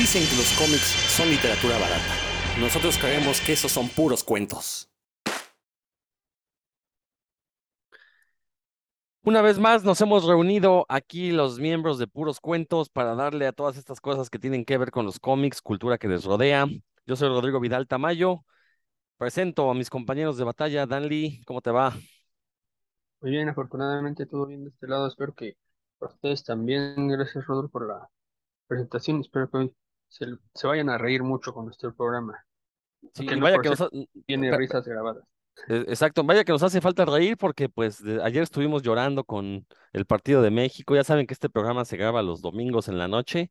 Dicen que los cómics son literatura barata. Nosotros creemos que esos son puros cuentos. Una vez más nos hemos reunido aquí los miembros de Puros Cuentos para darle a todas estas cosas que tienen que ver con los cómics, cultura que les rodea. Yo soy Rodrigo Vidal Tamayo. Presento a mis compañeros de batalla. Dan Lee, ¿cómo te va? Muy bien, afortunadamente todo bien de este lado. Espero que para ustedes también. Gracias, Rodrigo, por la presentación. Espero que hoy se, se vayan a reír mucho con nuestro programa. Sí, no vaya que nos, ha- Tiene risas grabadas. Eh, Exacto, vaya que nos hace falta reír porque pues de- ayer estuvimos llorando con el partido de México. Ya saben que este programa se graba los domingos en la noche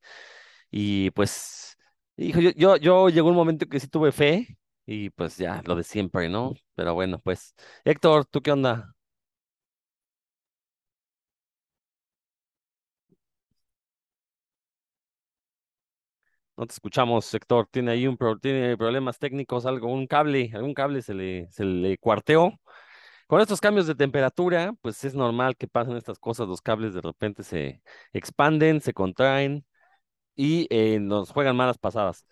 y pues, hijo, yo, yo, yo llegó un momento que sí tuve fe y pues ya, lo de siempre, ¿no? Pero bueno, pues, Héctor, ¿tú qué onda? No te escuchamos, Héctor. Tiene ahí un tiene problemas técnicos, algo, un cable, algún cable se le, se le cuarteó. Con estos cambios de temperatura, pues es normal que pasen estas cosas, los cables de repente se expanden, se contraen y eh, nos juegan malas pasadas.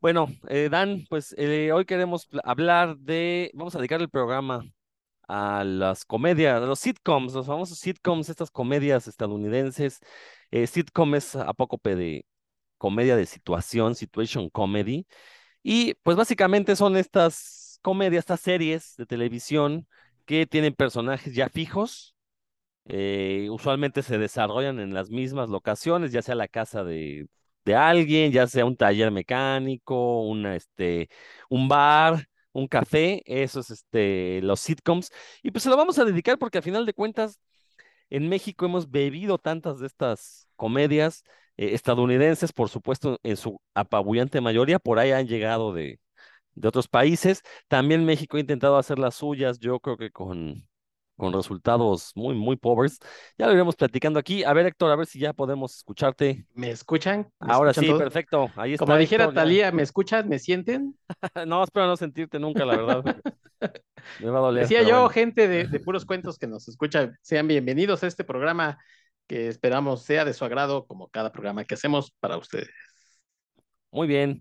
Bueno, eh, Dan, pues eh, hoy queremos hablar de, vamos a dedicar el programa a las comedias, a los sitcoms, los famosos sitcoms, estas comedias estadounidenses. Eh, sitcom es apócope de comedia de situación, situation comedy. Y pues básicamente son estas comedias, estas series de televisión que tienen personajes ya fijos. eh, usualmente se desarrollan en las mismas locaciones, ya sea la casa de, de alguien, ya sea un taller mecánico, una, este, un bar, un café, esos, este, los sitcoms. Y pues se lo vamos a dedicar porque a final de cuentas en México hemos bebido tantas de estas comedias eh, estadounidenses, por supuesto, en su apabullante mayoría, por ahí han llegado de, de otros países. También México ha intentado hacer las suyas, yo creo que con, con resultados muy, muy pobres. Ya lo iremos platicando aquí. A ver, Héctor, a ver si ya podemos escucharte. ¿Me escuchan? ¿Me Ahora escuchan sí, todos? perfecto. Ahí está. Como dijera. Talía, ¿me escuchan? ¿Me sienten? No, espero no sentirte nunca, la verdad. Me va a doler. Decía yo, bueno. gente de, de puros cuentos que nos escucha, sean bienvenidos a este programa que esperamos sea de su agrado, como cada programa que hacemos para ustedes. Muy bien.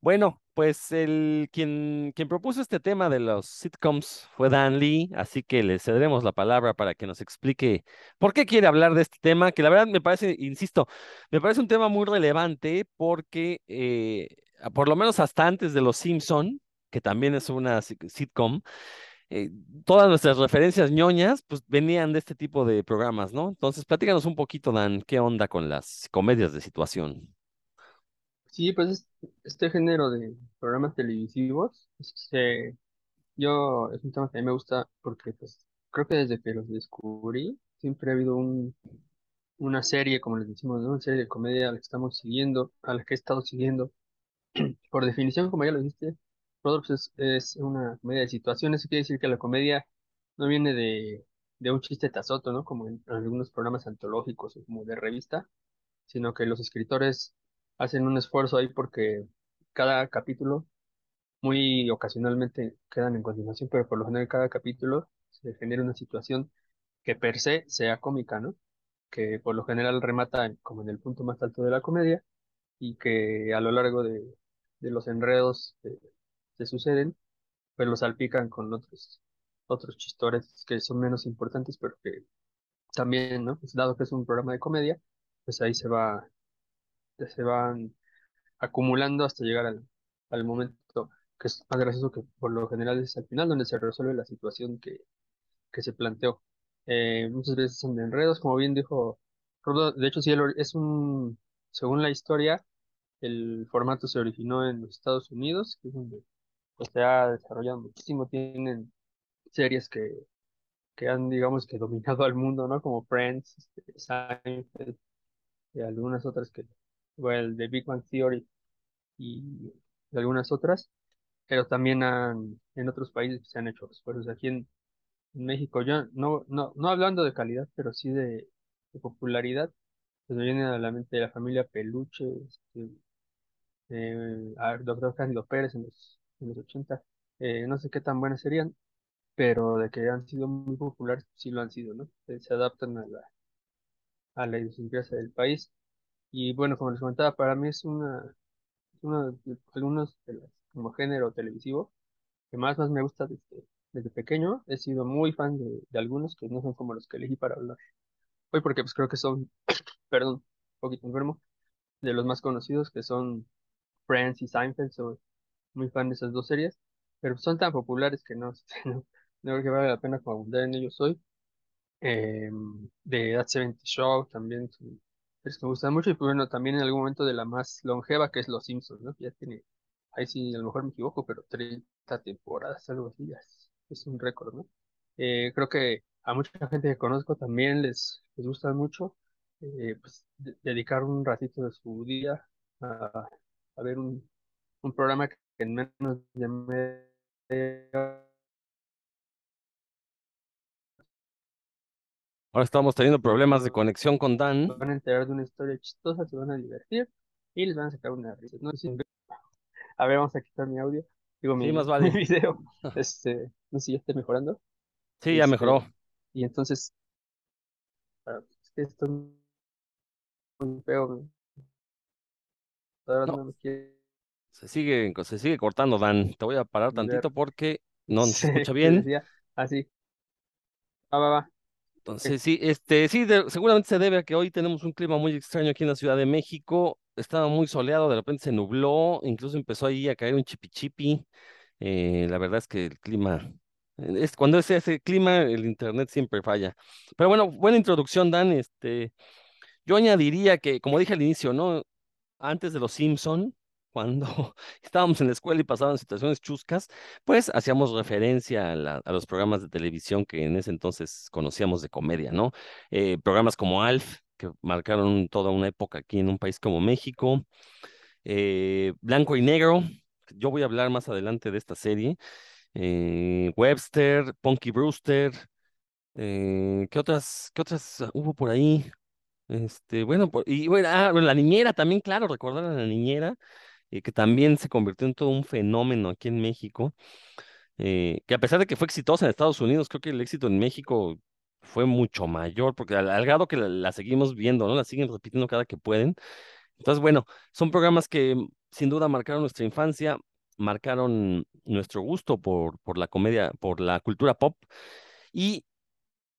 Bueno, pues el quien, quien propuso este tema de los sitcoms fue Dan Lee, así que le cederemos la palabra para que nos explique por qué quiere hablar de este tema, que la verdad me parece, insisto, me parece un tema muy relevante porque eh, por lo menos hasta antes de Los Simpson, que también es una si- sitcom, eh, todas nuestras referencias ñoñas pues venían de este tipo de programas, ¿no? Entonces, platícanos un poquito, Dan, ¿qué onda con las comedias de situación? Sí, pues es- este género de programas televisivos, este, yo es un tema que a mí me gusta porque pues creo que desde que los descubrí siempre ha habido un, una serie, como les decimos. Una serie de comedia a la que estamos siguiendo, a la que he estado siguiendo. Por definición, como ya lo dijiste, Rodolfo es, es una comedia de situaciones. Eso quiere decir que la comedia no viene de, de un chiste tazoto, ¿no? Como en algunos programas antológicos o como de revista, sino que los escritores hacen un esfuerzo ahí porque cada capítulo, muy ocasionalmente quedan en continuación, pero por lo general cada capítulo se genera una situación que per se sea cómica, ¿no? Que por lo general remata como en el punto más alto de la comedia y que a lo largo de, de los enredos se suceden, pues los salpican con otros, otros chistores que son menos importantes, pero que también, ¿no? Pues dado que es un programa de comedia, pues ahí se va, se van acumulando hasta llegar al, al momento que es más gracioso que por lo general es al final donde se resuelve la situación que, que se planteó. Eh, muchas veces son de enredos, como bien dijo Rodo, de hecho sí, es un, según la historia, el formato se originó en los Estados Unidos, que es donde pues, se ha desarrollado muchísimo. Tienen series que, que han, digamos, que dominado al mundo, ¿no? Como Friends, este, Seinfeld, y algunas otras que, bueno, The Big Bang Theory y, algunas otras, pero también han, en otros países se han hecho esfuerzos. Aquí en, México, yo no, no, no hablando de calidad, pero sí de, de popularidad, pues me viene a la mente la familia Peluche, este, eh, Doctor Cándido Pérez en los, en los 80. Eh, no sé qué tan buenas serían, pero de que han sido muy populares, sí lo han sido, ¿no? Eh, se adaptan a la, a la idiosincrasia del país. Y bueno, como les comentaba, para mí es una, uno de, algunos de los, como género televisivo que más, más me gusta desde, desde pequeño. He sido muy fan de, de algunos que no son como los que elegí para hablar hoy, porque pues creo que son, perdón, un poquito enfermo, de los más conocidos que son Friends y Seinfeld. Soy muy fan de esas dos series, pero son tan populares que no, no, no creo que vale la pena abundar en ellos hoy. Eh, de That 70 Show también es que me gusta mucho y pues, bueno, también en algún momento de la más longeva que es Los Simpsons, ¿no? Ya tiene, ahí sí a lo mejor me equivoco, pero 30 temporadas, algo así, ya es, es un récord, ¿no? Eh, creo que a mucha gente que conozco también les, les gusta mucho eh, pues, de- dedicar un ratito de su día a, a ver un, un programa que en menos de media Ahora estamos teniendo problemas de conexión con Dan. van a enterar de una historia chistosa, se van a divertir y les van a sacar una risa. No A ver, vamos a quitar mi audio. Digo, mi, Sí, más vale. mi video. Este, no sé si ya está mejorando. Sí, ya Este, mejoró. Y entonces, es que esto es muy feo. computadora No. no me quiere Se sigue, se sigue cortando, Dan. Te voy a parar tantito porque no se escucha bien. así. Va, va, va. Entonces, sí, este, sí, de- seguramente se debe a que hoy tenemos un clima muy extraño aquí en la Ciudad de México. Estaba muy soleado, de repente se nubló, incluso empezó ahí a caer un chipichipi. Eh, la verdad es que el clima, es, cuando es ese clima, el internet siempre falla. Pero bueno, buena introducción, Dan. Este, yo añadiría que, como dije al inicio, ¿no? Antes de los Simpson, cuando estábamos en la escuela y pasaban situaciones chuscas, pues hacíamos referencia a, los programas de televisión que en ese entonces conocíamos de comedia, ¿no? Eh, programas como Alf, que marcaron toda una época aquí en un país como México, eh, Blanco y Negro, yo voy a hablar más adelante de esta serie, eh, Webster, Punky Brewster, ¿qué otras, qué otras hubo por ahí? Este, bueno, y bueno, ah, la niñera también, claro, recordar a la niñera, que también se convirtió en todo un fenómeno aquí en México, eh, que a pesar de que fue exitosa en Estados Unidos, creo que el éxito en México fue mucho mayor, porque al, al grado que la, la seguimos viendo, ¿no? La siguen repitiendo cada que pueden. Entonces, bueno, son programas que mm, sin duda marcaron nuestra infancia, marcaron nuestro gusto por, por la comedia, por la cultura pop, y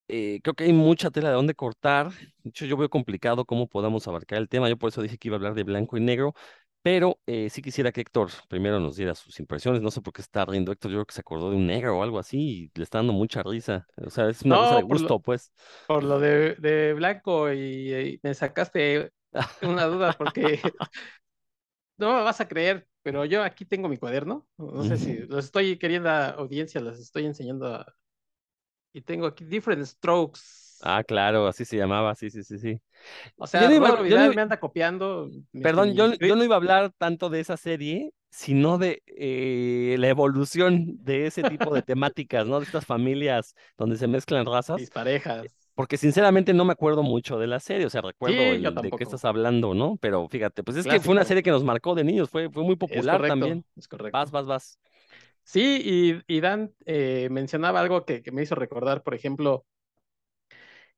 eh, creo que hay mucha tela de dónde cortar. De hecho, yo veo complicado cómo podamos abarcar el tema. Yo por eso dije que iba a hablar de blanco y negro, pero eh, sí quisiera que Héctor primero nos diera sus impresiones. No sé por qué está riendo Héctor. Yo creo que se acordó de un negro o algo así y le está dando mucha risa. O sea, es una cosa No, de por lo- gusto, pues. Por lo de, de Blanco y, y me sacaste una duda porque no me vas a creer, pero yo aquí tengo mi cuaderno. No sé si los estoy queriendo a audiencia, los estoy enseñando a- y tengo aquí different strokes. Ah, claro, así se llamaba. Sí, sí, sí, sí. O sea, yo no iba- yo no me anda copiando. Perdón, yo, mi- yo no iba a hablar tanto de esa serie, sino de eh, la evolución de ese tipo de temáticas, ¿no? De estas familias donde se mezclan razas. mis parejas. Porque sinceramente no me acuerdo mucho de la serie, o sea, recuerdo Sí, el yo de qué estás hablando, ¿no? Pero fíjate, pues es que fue una serie que nos marcó de niños, fue, fue muy Es popular correcto, también. es correcto. Vas, vas, vas. Sí, y, y Dan eh, mencionaba algo que, que me hizo recordar, por ejemplo,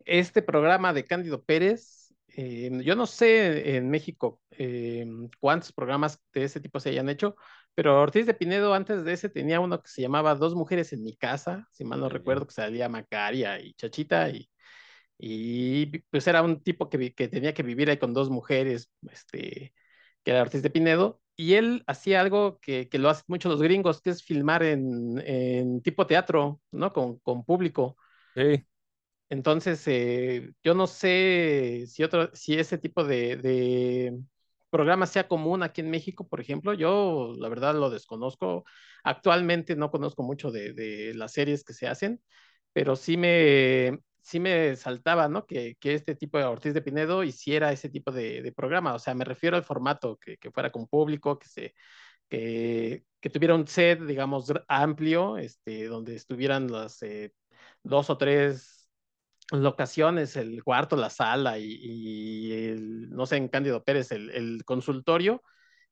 este programa de Cándido Pérez. eh, yo no sé en México eh, cuántos programas de ese tipo se hayan hecho, pero Ortiz de Pinedo antes de ese tenía uno que se llamaba Dos mujeres en mi casa, si mal no Sí. recuerdo, que salía Macaria y Chachita, y, y pues era un tipo que, que tenía que vivir ahí con dos mujeres, este, que era Ortiz de Pinedo, y él hacía algo que, que lo hacen mucho los gringos, que es filmar en, en tipo teatro, ¿no? Con, con público. Sí. Entonces, eh, yo no sé si otro, si ese tipo de, de programa sea común aquí en México, por ejemplo. Yo, la verdad, lo desconozco. Actualmente no conozco mucho de, las series que se hacen, pero sí me, sí me saltaba, ¿no? Que, que este tipo de Ortiz de Pinedo hiciera ese tipo de, de programa. O sea, me refiero al formato, que, fuera con público, que se, que, que tuviera un set, digamos, amplio, este, donde estuvieran las eh, dos o tres locaciones, el cuarto, la sala y, no sé, en Cándido Pérez, el, consultorio,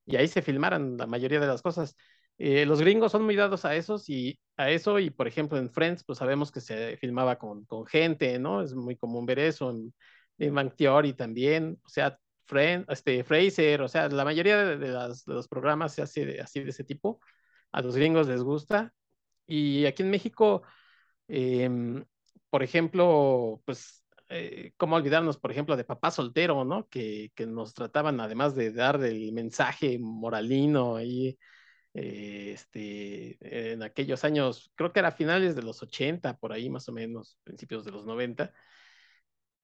y ahí se filmaran la mayoría de las cosas. Eh, los gringos son muy dados a esos y a eso, y por ejemplo en Friends, pues sabemos que se filmaba con, con gente, ¿no? Es muy común ver eso, en, en también, o sea, Friend, este, Fraser, o sea, la mayoría de, de los programas se hace así de ese tipo. A los gringos les gusta. Y aquí en México, em, por ejemplo, pues, eh, ¿cómo olvidarnos, por ejemplo, de Papá Soltero, ¿no? Que, que nos trataban, además de dar el mensaje moralino ahí, eh, este, en aquellos años, creo que era finales de los 80, por ahí más o menos, principios de los 90.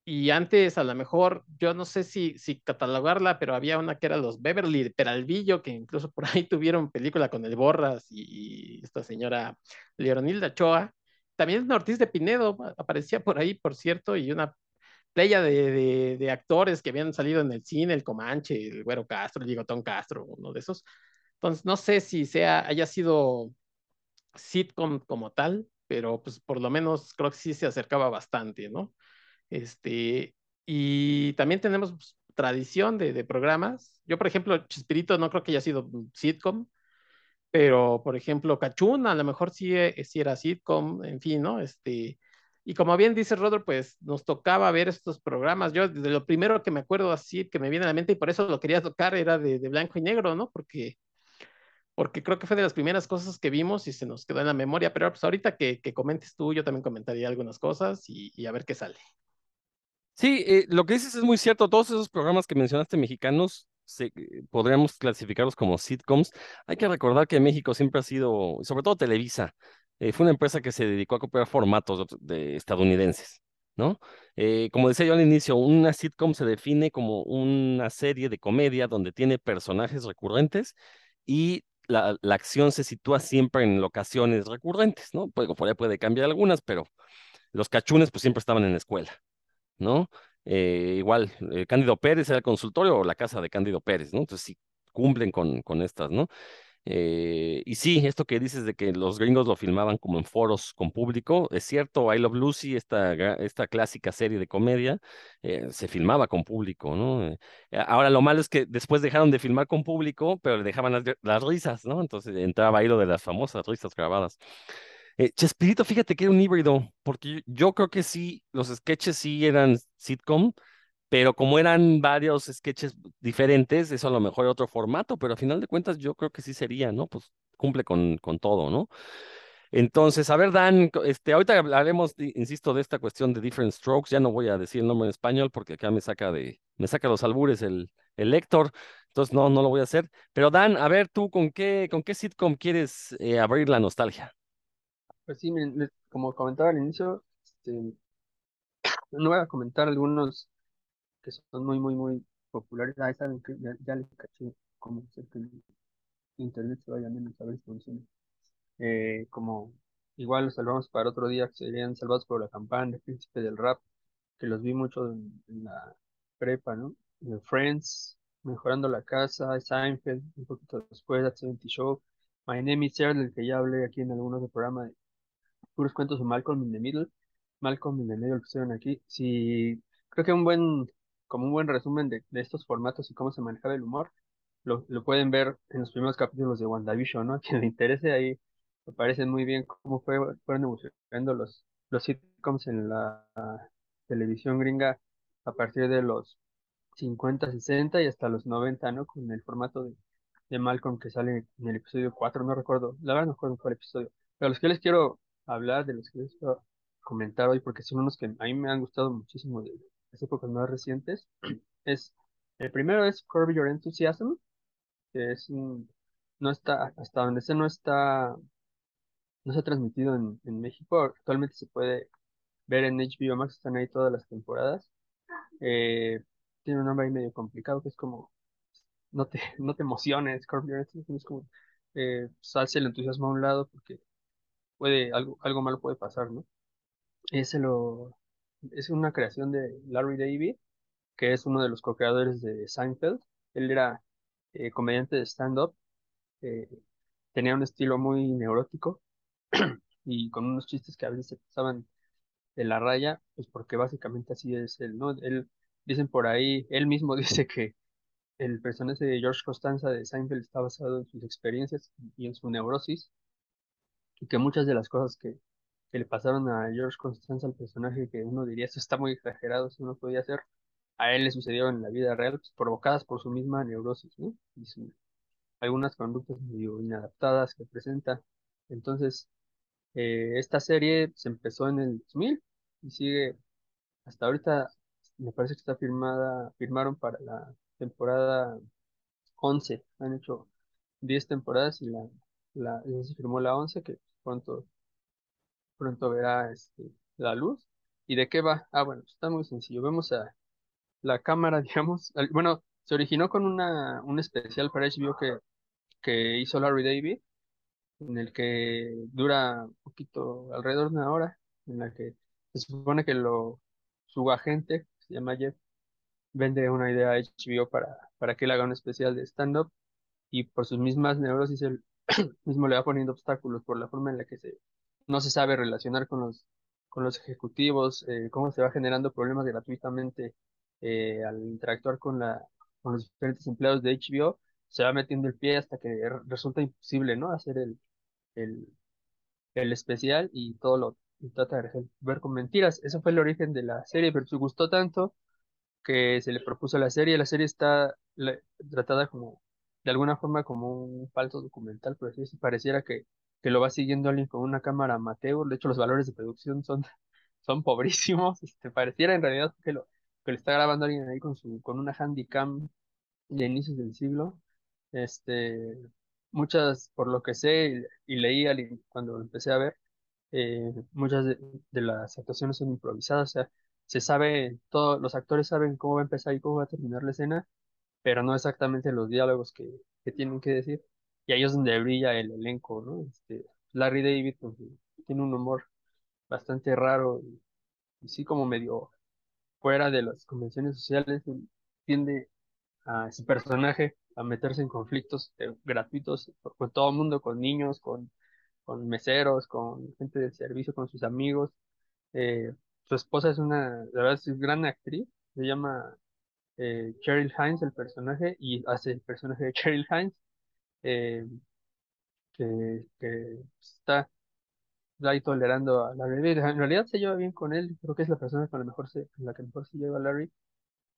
Y antes, a lo mejor, yo no sé si, si catalogarla, pero había una que era los Beverly Peralvillo, que incluso por ahí tuvieron película con el Borras y, esta señora Leonilda Choa. También Ortiz de Pinedo aparecía por ahí, por cierto, y una playa de, de, actores que habían salido en el cine, el Comanche, el Güero Castro, el Ligotón Castro, uno de esos. Entonces, no sé si sea, haya sido sitcom como tal, pero pues por lo menos creo que sí se acercaba bastante, ¿no? Este, y también tenemos pues, tradición de, de, programas. Yo, por ejemplo, Chespirito no creo que haya sido sitcom, pero, por ejemplo, Cachún a lo mejor sí, eh, sí era sitcom, en fin, ¿no? Este, y como bien dice Rodro, pues nos tocaba ver estos programas. Yo, de lo primero que me acuerdo así, que me viene a la mente, y por eso lo quería tocar, era de, de blanco y negro, ¿no? Porque porque creo que fue de las primeras cosas que vimos y se nos quedó en la memoria, pero pues ahorita que, que comentes tú, yo también comentaría algunas cosas y, y a ver qué sale. Sí, eh, lo que dices es muy cierto. Todos esos programas que mencionaste mexicanos se, eh, podríamos clasificarlos como sitcoms. Hay que recordar que México siempre ha sido, sobre todo Televisa, eh, fue una empresa que se dedicó a copiar formatos de, estadounidenses, ¿no? como decía yo al inicio, una sitcom se define como una serie de comedia donde tiene personajes recurrentes y la, la acción se sitúa siempre en locaciones recurrentes, ¿no? Pues, por ahí puede cambiar algunas, pero los cachunes pues siempre estaban en la escuela. ¿no? Eh, igual, eh, Cándido Pérez era el consultorio o la casa de Cándido Pérez, ¿no? Entonces sí cumplen con, con estas, ¿no? Eh, y sí, esto que dices de que los gringos lo filmaban como en foros con público, es cierto, I Love Lucy, esta, esta clásica serie de comedia, se filmaba con público, ¿no? ahora lo malo es que después dejaron de filmar con público, pero le dejaban las, las risas, ¿no? Entonces entraba ahí lo de las famosas risas grabadas. Eh, Chespirito, fíjate que era un híbrido, porque yo creo que sí, los sketches sí eran sitcom, pero como eran varios sketches diferentes, eso a lo mejor era otro formato, pero a final de cuentas yo creo que sí sería, ¿no? Pues cumple con, con todo, ¿no? Entonces, a ver, Dan, este, ahorita hablaremos, insisto, de esta cuestión de different strokes. Ya no voy a decir el nombre en español porque acá me saca de, me saca los albures el, lector. Entonces, no, no lo voy a hacer. Pero Dan, a ver, tú, ¿con qué, con qué sitcom quieres eh, abrir la nostalgia? Pues sí, como comentaba al inicio, este, no voy a comentar algunos que son muy, muy, muy populares. Ah, saben que ya, ya les caché cómo hacer que el internet se vaya menos a ver si funciona. Eh, como igual los salvamos para otro día, que serían salvados por la campana de Príncipe del Rap, que los vi mucho en, la prepa, ¿no? Friends, Mejorando la Casa, Seinfeld, un poquito después, 70 Show, My Name is Earl, del que ya hablé aquí en algunos de programa de puros cuentos de Malcolm in the Middle, Malcolm in the Middle que pusieron aquí. Sí, creo que un buen, como un buen resumen de, de estos formatos y cómo se manejaba el humor, lo, lo pueden ver en los primeros capítulos de WandaVision, ¿no? A quien le interese ahí, me parece muy bien cómo fue, fueron evolucionando los, los sitcoms en la televisión gringa a partir de los 50, 60 y hasta los 90, ¿no? Con el formato de, de Malcolm que sale en el episodio 4, no recuerdo, la verdad no recuerdo cuál episodio. Pero los que les quiero hablar, de los que les quiero comentar hoy, porque son unos que a mí me han gustado muchísimo de las épocas más recientes, es, el primero es Curb Your Enthusiasm, que es un, no está, hasta donde se no está, no se ha transmitido en, en México, actualmente se puede ver en HBO Max, están ahí todas las temporadas. Eh, tiene un nombre ahí medio complicado, que es como, no te, no te emociones, Curb Your Enthusiasm, es como, eh, salse el entusiasmo a un lado, porque puede, algo, algo malo puede pasar, ¿no? Ese lo, es una creación de Larry David, que es uno de los co-creadores de Seinfeld. Él era eh, comediante de stand-up, eh, tenía un estilo muy neurótico y con unos chistes que a veces se pasaban de la raya, pues porque básicamente así es él, ¿no? Él, dicen por ahí, él mismo dice que el personaje de George Costanza de Seinfeld está basado en sus experiencias y en su neurosis, y que muchas de las cosas que, que le pasaron a George Constanza, al personaje, que uno diría, eso está muy exagerado, eso no podía ser, a él le sucedieron en la vida real, pues, provocadas por su misma neurosis, ¿no? Y su- algunas conductas medio inadaptadas que presenta. Entonces, eh, esta serie se empezó en el 2000 y sigue hasta ahorita, me parece que está firmada, firmaron para la temporada 11, han hecho 10 temporadas y la, la, se firmó la 11 que pronto, pronto verá este, la luz. ¿Y de qué va? Ah, bueno, está muy sencillo. Vemos a la cámara, digamos, al- bueno, se originó con una, un especial para HBO que, que hizo Larry David, en el que dura un poquito, alrededor de una hora, en la que se supone que lo, su agente, se llama Jeff, vende una idea a HBO para, para que él haga un especial de stand-up y por sus mismas neurosis él mismo le va poniendo obstáculos por la forma en la que se, no se sabe relacionar con los, con los ejecutivos, eh, cómo se va generando problemas gratuitamente eh, al interactuar con la, con los diferentes empleados de HBO, se va metiendo el pie hasta que re- resulta imposible, ¿no? Hacer el, el, el especial y todo lo trata de ver con mentiras. Eso fue el origen de la serie, pero se gustó tanto que se le propuso la serie. La serie está la- tratada como, de alguna forma, como un falso documental, pero así pareciera que, que lo va siguiendo alguien con una cámara amateur. De hecho, los valores de producción son, son pobrísimos. Este, pareciera en realidad que lo, que lo está grabando alguien ahí con su, con una handycam de inicios del siglo. Este, muchas, por lo que sé y, leí al cuando empecé a ver, eh, muchas de, de las actuaciones son improvisadas, o sea, se sabe, todos los actores saben cómo va a empezar y cómo va a terminar la escena, pero no exactamente los diálogos que, que tienen que decir. Y ahí es donde brilla el elenco, ¿no? Este, Larry David pues, tiene un humor bastante raro y, sí como medio fuera de las convenciones sociales, tiende a ese personaje a meterse en conflictos eh, gratuitos con, todo el mundo, con niños, con, con meseros, con gente de servicio, con sus amigos. Eh, su esposa es una, la verdad, es gran actriz, se llama eh, Cheryl Hines el personaje y hace el personaje de Cheryl Hines, eh, que, está ahí tolerando a Larry. En realidad se lleva bien con él, creo que es la persona con la mejor se, con la que mejor se lleva Larry.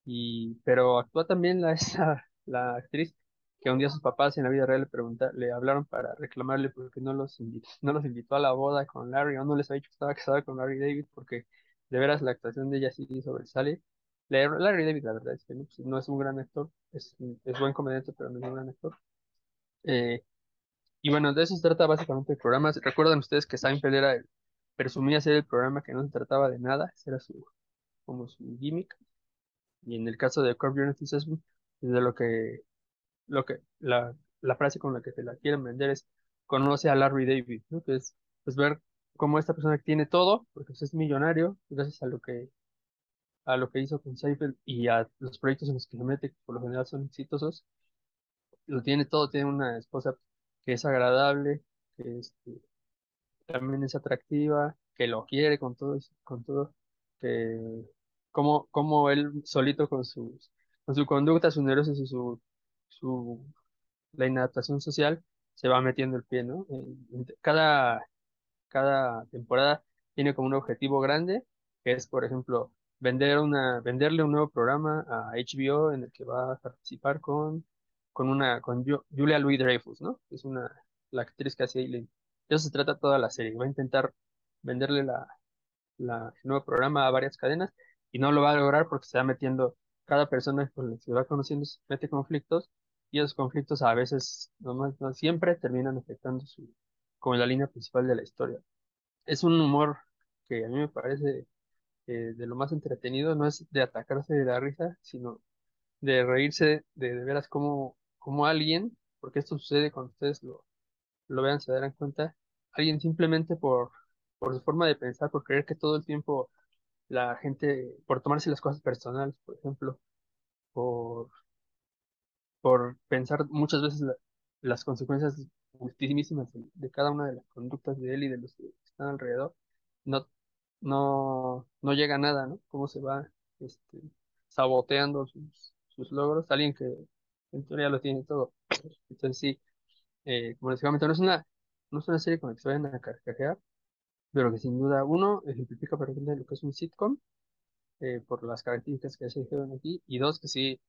Y, pero actúa también la, esa, la actriz que un día sus papás en la vida real le pregunta, le hablaron para reclamarle porque no los invitó, no los invitó a la boda con Larry, o no les ha dicho que estaba casada con Larry David, porque de veras la actuación de ella sí sobresale. La- Larry David, la verdad es que no, pues, es un gran actor, es, buen comediante, pero no es un gran actor. Eh, y bueno, de eso se trata básicamente el programa. ¿Recuerdan ustedes que Seinfeld era el, presumía ser el programa que no se trataba de nada? Ese era como su gimmick. Y en el caso de Curb Your Enthusiasm, de lo que, lo que, la, la frase con la que te la quieren vender es, conoce a Larry David, ¿no? Que es, pues ver cómo esta persona tiene todo, porque pues, es millonario, gracias a lo que, a lo que hizo con Seinfeld y a los proyectos en los que se mete, que por lo general son exitosos, lo tiene todo, tiene una esposa que es agradable, que este, también es atractiva, que lo quiere con todo, con todo, que como, como él solito con sus, con su conducta, sus neurosis y su, su, la inadaptación social, se va metiendo el pie, ¿no? Cada, cada temporada tiene como un objetivo grande, que es, por ejemplo, vender una, venderle un nuevo programa a HBO en el que va a participar con, con una, con Ju- Julia Louis-Dreyfus, ¿no? Que es una, la actriz que hace Eileen. De eso se trata toda la serie. Va a intentar venderle la, la, el nuevo programa a varias cadenas y no lo va a lograr porque se va metiendo, cada persona con la que va conociendo se mete conflictos y esos conflictos a veces, no, no siempre, terminan afectando su, como la línea principal de la historia. Es un humor que a mí me parece eh, de lo más entretenido, no es de atacarse de la risa, sino de reírse de, veras como, como alguien, porque esto sucede cuando ustedes lo, lo vean, se darán cuenta, alguien simplemente por, por su forma de pensar, por creer que todo el tiempo la gente, por tomarse las cosas personales, por ejemplo, por, por pensar muchas veces la- las consecuencias ultimísimas de, de cada una de las conductas de él y de los que están alrededor, no, no, no llega a nada, ¿no? Cómo se va este, saboteando sus, sus logros, alguien que en teoría lo tiene todo. Entonces sí, eh, como les comentaba, no es una, no es una serie con la que se vayan a carcajear, pero que sin duda, uno, ejemplifica perfectamente lo que es un sitcom, eh, por las características que se dijeron aquí, y dos, que sí,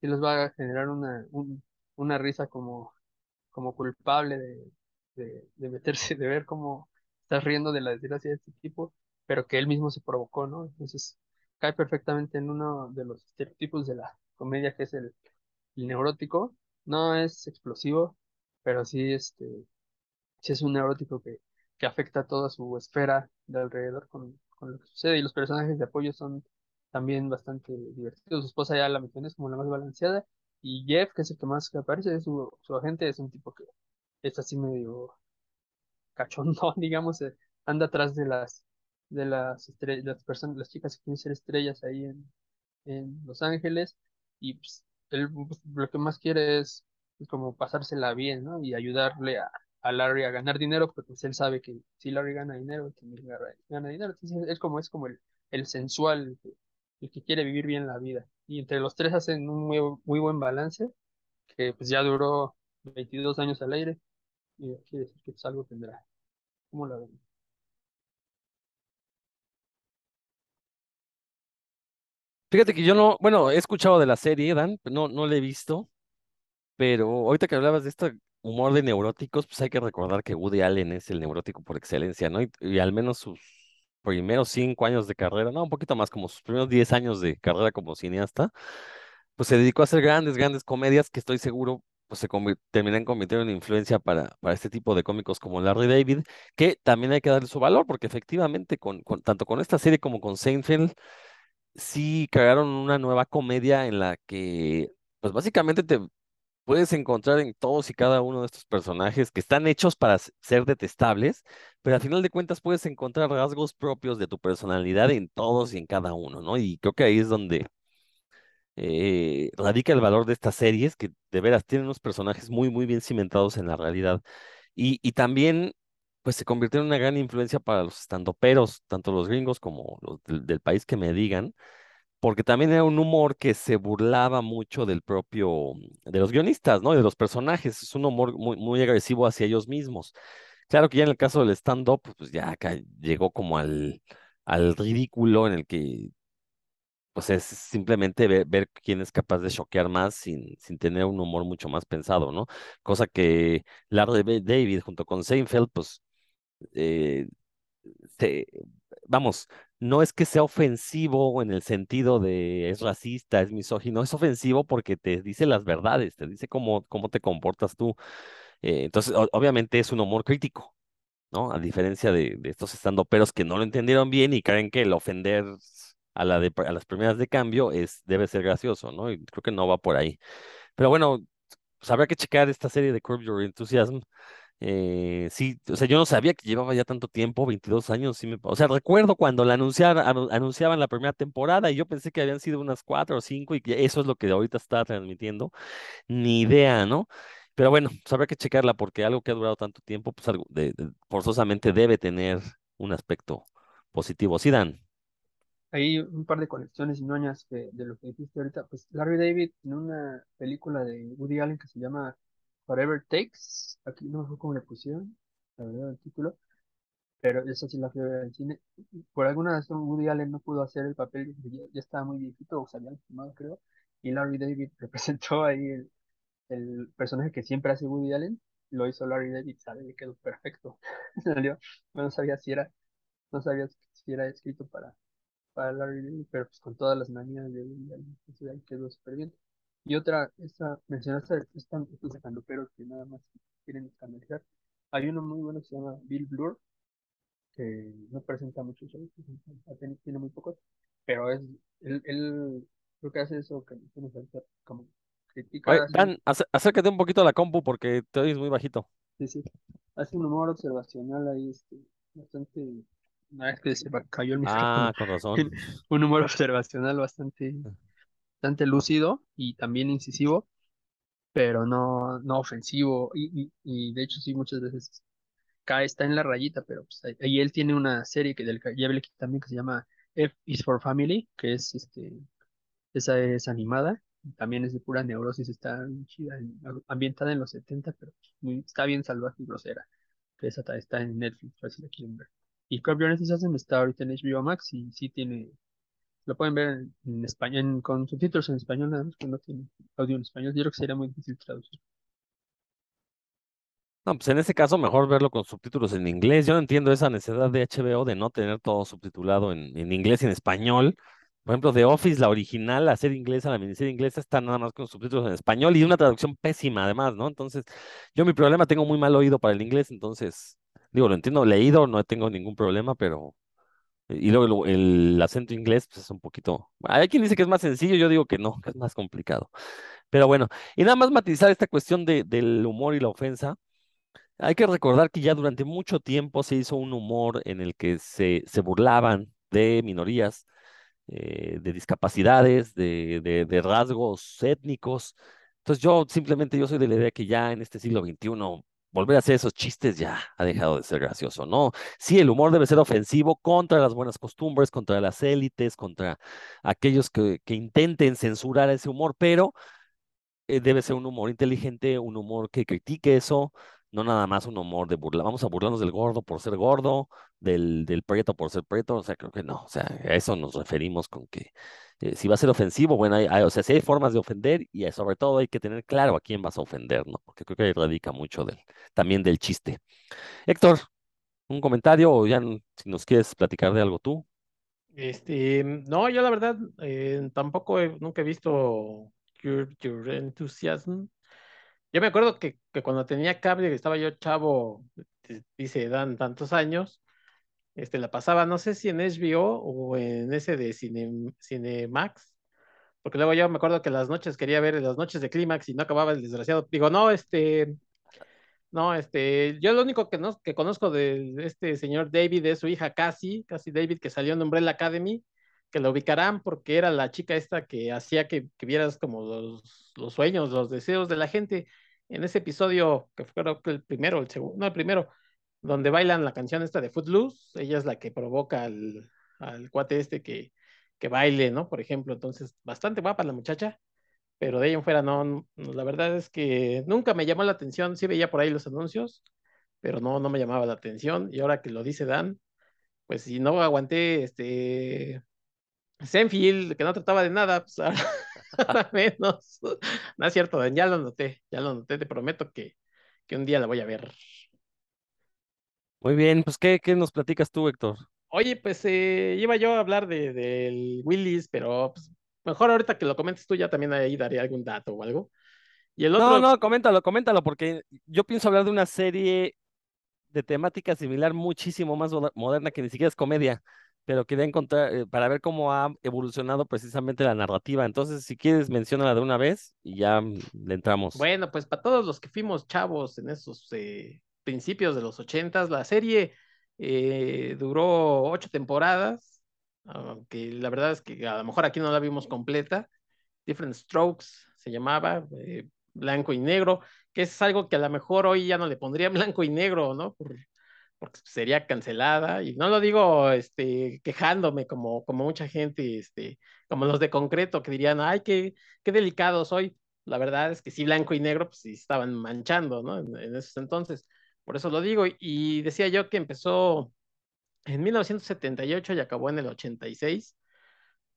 sí les va a generar una, un- una risa como, como culpable de, de, de meterse, de ver cómo estás riendo de la desgracia de este tipo, pero que él mismo se provocó, ¿no? Entonces, cae perfectamente en uno de los estereotipos de la comedia, que es el, neurótico. No es explosivo, pero sí, este, sí es un neurótico que, que afecta toda su esfera de alrededor con, con lo que sucede. Y los personajes de apoyo son también bastante divertidos. Su esposa ya la mencioné, es como la más balanceada. Y Jeff, que es el que más aparece, es su, su agente, es un tipo que es así medio cachondón, digamos, eh, anda atrás de las de las estrellas, las personas, las chicas que quieren ser estrellas ahí en, en Los Ángeles, y pues, él pues, lo que más quiere es, es como pasársela bien, ¿no? Y ayudarle a, a Larry a ganar dinero, porque pues, él sabe que si Larry gana dinero, también gana, dinero. Entonces es como es como el, el sensual, el que, el que quiere vivir bien la vida. Y entre los tres hacen un muy, muy buen balance, que pues ya duró 22 años al aire, y quiere decir que pues, algo tendrá. ¿Cómo la ven? Fíjate que yo no, bueno, he escuchado de la serie, Dan, no, no la he visto, pero ahorita que hablabas de este humor de neuróticos, pues hay que recordar que Woody Allen es el neurótico por excelencia, ¿no? Y, y al menos sus primeros cinco años de carrera, no, un poquito más, como sus primeros diez años de carrera como cineasta, pues se dedicó a hacer grandes, grandes comedias que estoy seguro pues se convi- terminan convirtiendo en influencia para, para este tipo de cómicos como Larry David, que también hay que darle su valor, porque efectivamente, con, con- tanto con esta serie como con Seinfeld, sí crearon una nueva comedia en la que, pues básicamente te puedes encontrar en todos y cada uno de estos personajes que están hechos para ser detestables, pero al final de cuentas puedes encontrar rasgos propios de tu personalidad en todos y en cada uno, ¿no? Y creo que ahí es donde eh, radica el valor de estas series, que de veras tienen unos personajes muy, muy bien cimentados en la realidad. Y, y también, pues se convirtió en una gran influencia para los estandoperos, tanto los gringos como los del, país que me digan, porque también era un humor que se burlaba mucho del propio, de los guionistas, ¿no? Y de los personajes. Es un humor muy, muy agresivo hacia ellos mismos. Claro que ya en el caso del stand-up, pues ya acá llegó como al, al ridículo en el que pues es simplemente ver, ver quién es capaz de choquear más sin, sin tener un humor mucho más pensado, ¿no? Cosa que Larry David junto con Seinfeld, pues, eh, vamos, no es que sea ofensivo en el sentido de es racista, es misógino, es ofensivo porque te dice las verdades, te dice cómo, cómo te comportas tú. Eh, entonces, obviamente es un humor crítico. ¿no? A diferencia de, de estos estandoperos que no lo entendieron bien y creen que el ofender a las primeras de cambio es, debe ser gracioso, ¿no? Y creo que no va por ahí. Pero bueno, pues habrá que checar esta serie de Curb Your Enthusiasm. Eh, sí, o sea, yo no sabía que llevaba ya tanto tiempo, 22 años, sí me, o sea, recuerdo cuando la anunciaban la primera temporada y yo pensé que habían sido unas cuatro o cinco y que eso es lo que ahorita está transmitiendo ni idea, ¿no? Pero bueno, pues habrá que checarla porque algo que ha durado tanto tiempo, pues algo de, de- forzosamente debe tener un aspecto positivo. Sí, Dan. Hay un par de conexiones ñoñas que, de lo que dijiste ahorita. Pues Larry David en una película de Woody Allen que se llama Whatever Takes, aquí no sé cómo le pusieron, la verdad, el título, pero esa sí la fui a ver cine. Por alguna razón Woody Allen no pudo hacer el papel, ya, estaba muy viejito o se había lastimado, creo, y Larry David representó ahí el, personaje que siempre hace Woody Allen, lo hizo Larry David, sale, le quedó perfecto. Salió, no sabía si era, no sabía si era escrito para para Larry David, pero pues con todas las manías de Woody Allen, ahí quedó súper bien. Y otra, esta, mencionaste esta, estos estandoperos que nada más quieren escandalizar. Hay uno muy bueno que se llama Bill Blur, que no presenta muchos shows, presenta- tiene, muy pocos, pero es, él, él creo que hace eso que como critica, Oye, Dan, acé- acércate un poquito a la compu porque te oyes muy bajito. sí, sí, hace un humor observacional ahí, este, bastante, no es que se cayó el micrófono, Ah, con razón. un humor observacional bastante bastante lúcido y también incisivo, pero no, no ofensivo. Y, y, y de hecho sí, muchas veces cae, está en la rayita, pero pues ahí, ahí él tiene una serie que del también que se llama F is for Family, que es este, esa es animada, también es de pura neurosis, está chida, en- ambientada en los 70, pero pues, muy, está bien salvaje y grosera, que esa está en Netflix, por si la quieren ver. Y Curb Your Enthusiasm está ahorita en HBO Max y sí tiene lo pueden ver en, español, con subtítulos en español, nada más que no tiene audio en español. Yo creo que sería muy difícil traducir. No, pues en ese caso mejor verlo con subtítulos en inglés. Yo no entiendo esa necesidad de HBO de no tener todo subtitulado en, en inglés y en español. Por ejemplo, The Office, la original, la serie inglesa, la miniserie inglesa, está nada más con subtítulos en español y una traducción pésima además, ¿no? Entonces, yo mi problema, tengo muy mal oído para el inglés, entonces, digo, lo entiendo leído, no tengo ningún problema, pero... Y luego el, acento inglés, pues es un poquito... Hay quien dice que es más sencillo, yo digo que no, que es más complicado. Pero bueno, y nada más matizar esta cuestión de, del humor y la ofensa. Hay que recordar que ya durante mucho tiempo se hizo un humor en el que se, se burlaban de minorías, eh, de discapacidades, de, de, de rasgos étnicos. Entonces yo simplemente yo soy de la idea que ya en este siglo XXI volver a hacer esos chistes ya ha dejado de ser gracioso, ¿no? Sí, el humor debe ser ofensivo contra las buenas costumbres, contra las élites, contra aquellos que, que intenten censurar ese humor, pero eh, debe ser un humor inteligente, un humor que critique eso, no nada más un humor de burla. Vamos a burlarnos del gordo por ser gordo, del, del preto por ser preto, o sea, creo que no, o sea, a eso nos referimos con que eh, si va a ser ofensivo, bueno, hay, o sea, sí hay formas de ofender y eh, sobre todo hay que tener claro a quién vas a ofender, ¿no? Porque creo que ahí radica mucho del, también del chiste. Héctor, un comentario o ya si nos quieres platicar de algo tú. Este, no, yo la verdad eh, tampoco nunca he visto Curb Your Enthusiasm. Yo me acuerdo que, que cuando tenía cable, que estaba yo chavo, dice Dan, tantos años, este, la pasaba, no sé si en HBO o en ese de Cine, Cinemax, porque luego yo me acuerdo que las noches quería ver las noches de Clímax y no acababa el desgraciado. Digo, no, este, no, este, yo lo único que, no, que conozco de este señor David es su hija Cassie, Cassie David, que salió en Umbrella Academy, que la ubicarán porque era la chica esta que hacía que, que vieras como los, los sueños, los deseos de la gente. En ese episodio, que fue creo que el primero, el segundo, no, el primero, donde bailan la canción esta de Footloose, ella es la que provoca al, al cuate este que, que baile, ¿no? Por ejemplo, entonces, bastante guapa la muchacha pero de ahí en fuera no, la verdad es que nunca me llamó la atención, sí veía por ahí los anuncios, pero no, no me llamaba la atención, y ahora que lo dice Dan, pues si no aguanté este Senfield, que no trataba de nada, pues ahora, ahora menos. No es cierto, ya lo noté, ya lo noté, te prometo que, que un día la voy a ver. Muy bien, pues ¿qué, qué nos platicas tú, Héctor? Oye, pues eh, iba yo a hablar de, del Willis, pero pues, mejor ahorita que lo comentes tú ya también ahí daré algún dato o algo. Y el No, otro, no, coméntalo, coméntalo, porque yo pienso hablar de una serie de temática similar, muchísimo más moder- moderna que ni siquiera es comedia, pero quería encontrar, eh, para ver cómo ha evolucionado precisamente la narrativa. Entonces, si quieres, menciónala de una vez y ya mm, le entramos. Bueno, pues para todos los que fuimos chavos en esos eh, principios de los ochentas, la serie eh, duró ocho temporadas, aunque la verdad es que a lo mejor aquí no la vimos completa. Different Strokes se llamaba, blanco y negro, que es algo que a lo mejor hoy ya no le pondría blanco y negro, ¿no? Por, porque sería cancelada. Y no lo digo este, quejándome como, como mucha gente, este, como los de concreto, que dirían, ay, qué, qué delicado soy la verdad es que sí, blanco y negro, pues sí estaban manchando, ¿no? En, en esos entonces. Por eso lo digo. Y decía yo que empezó en 1978 y acabó en el 86.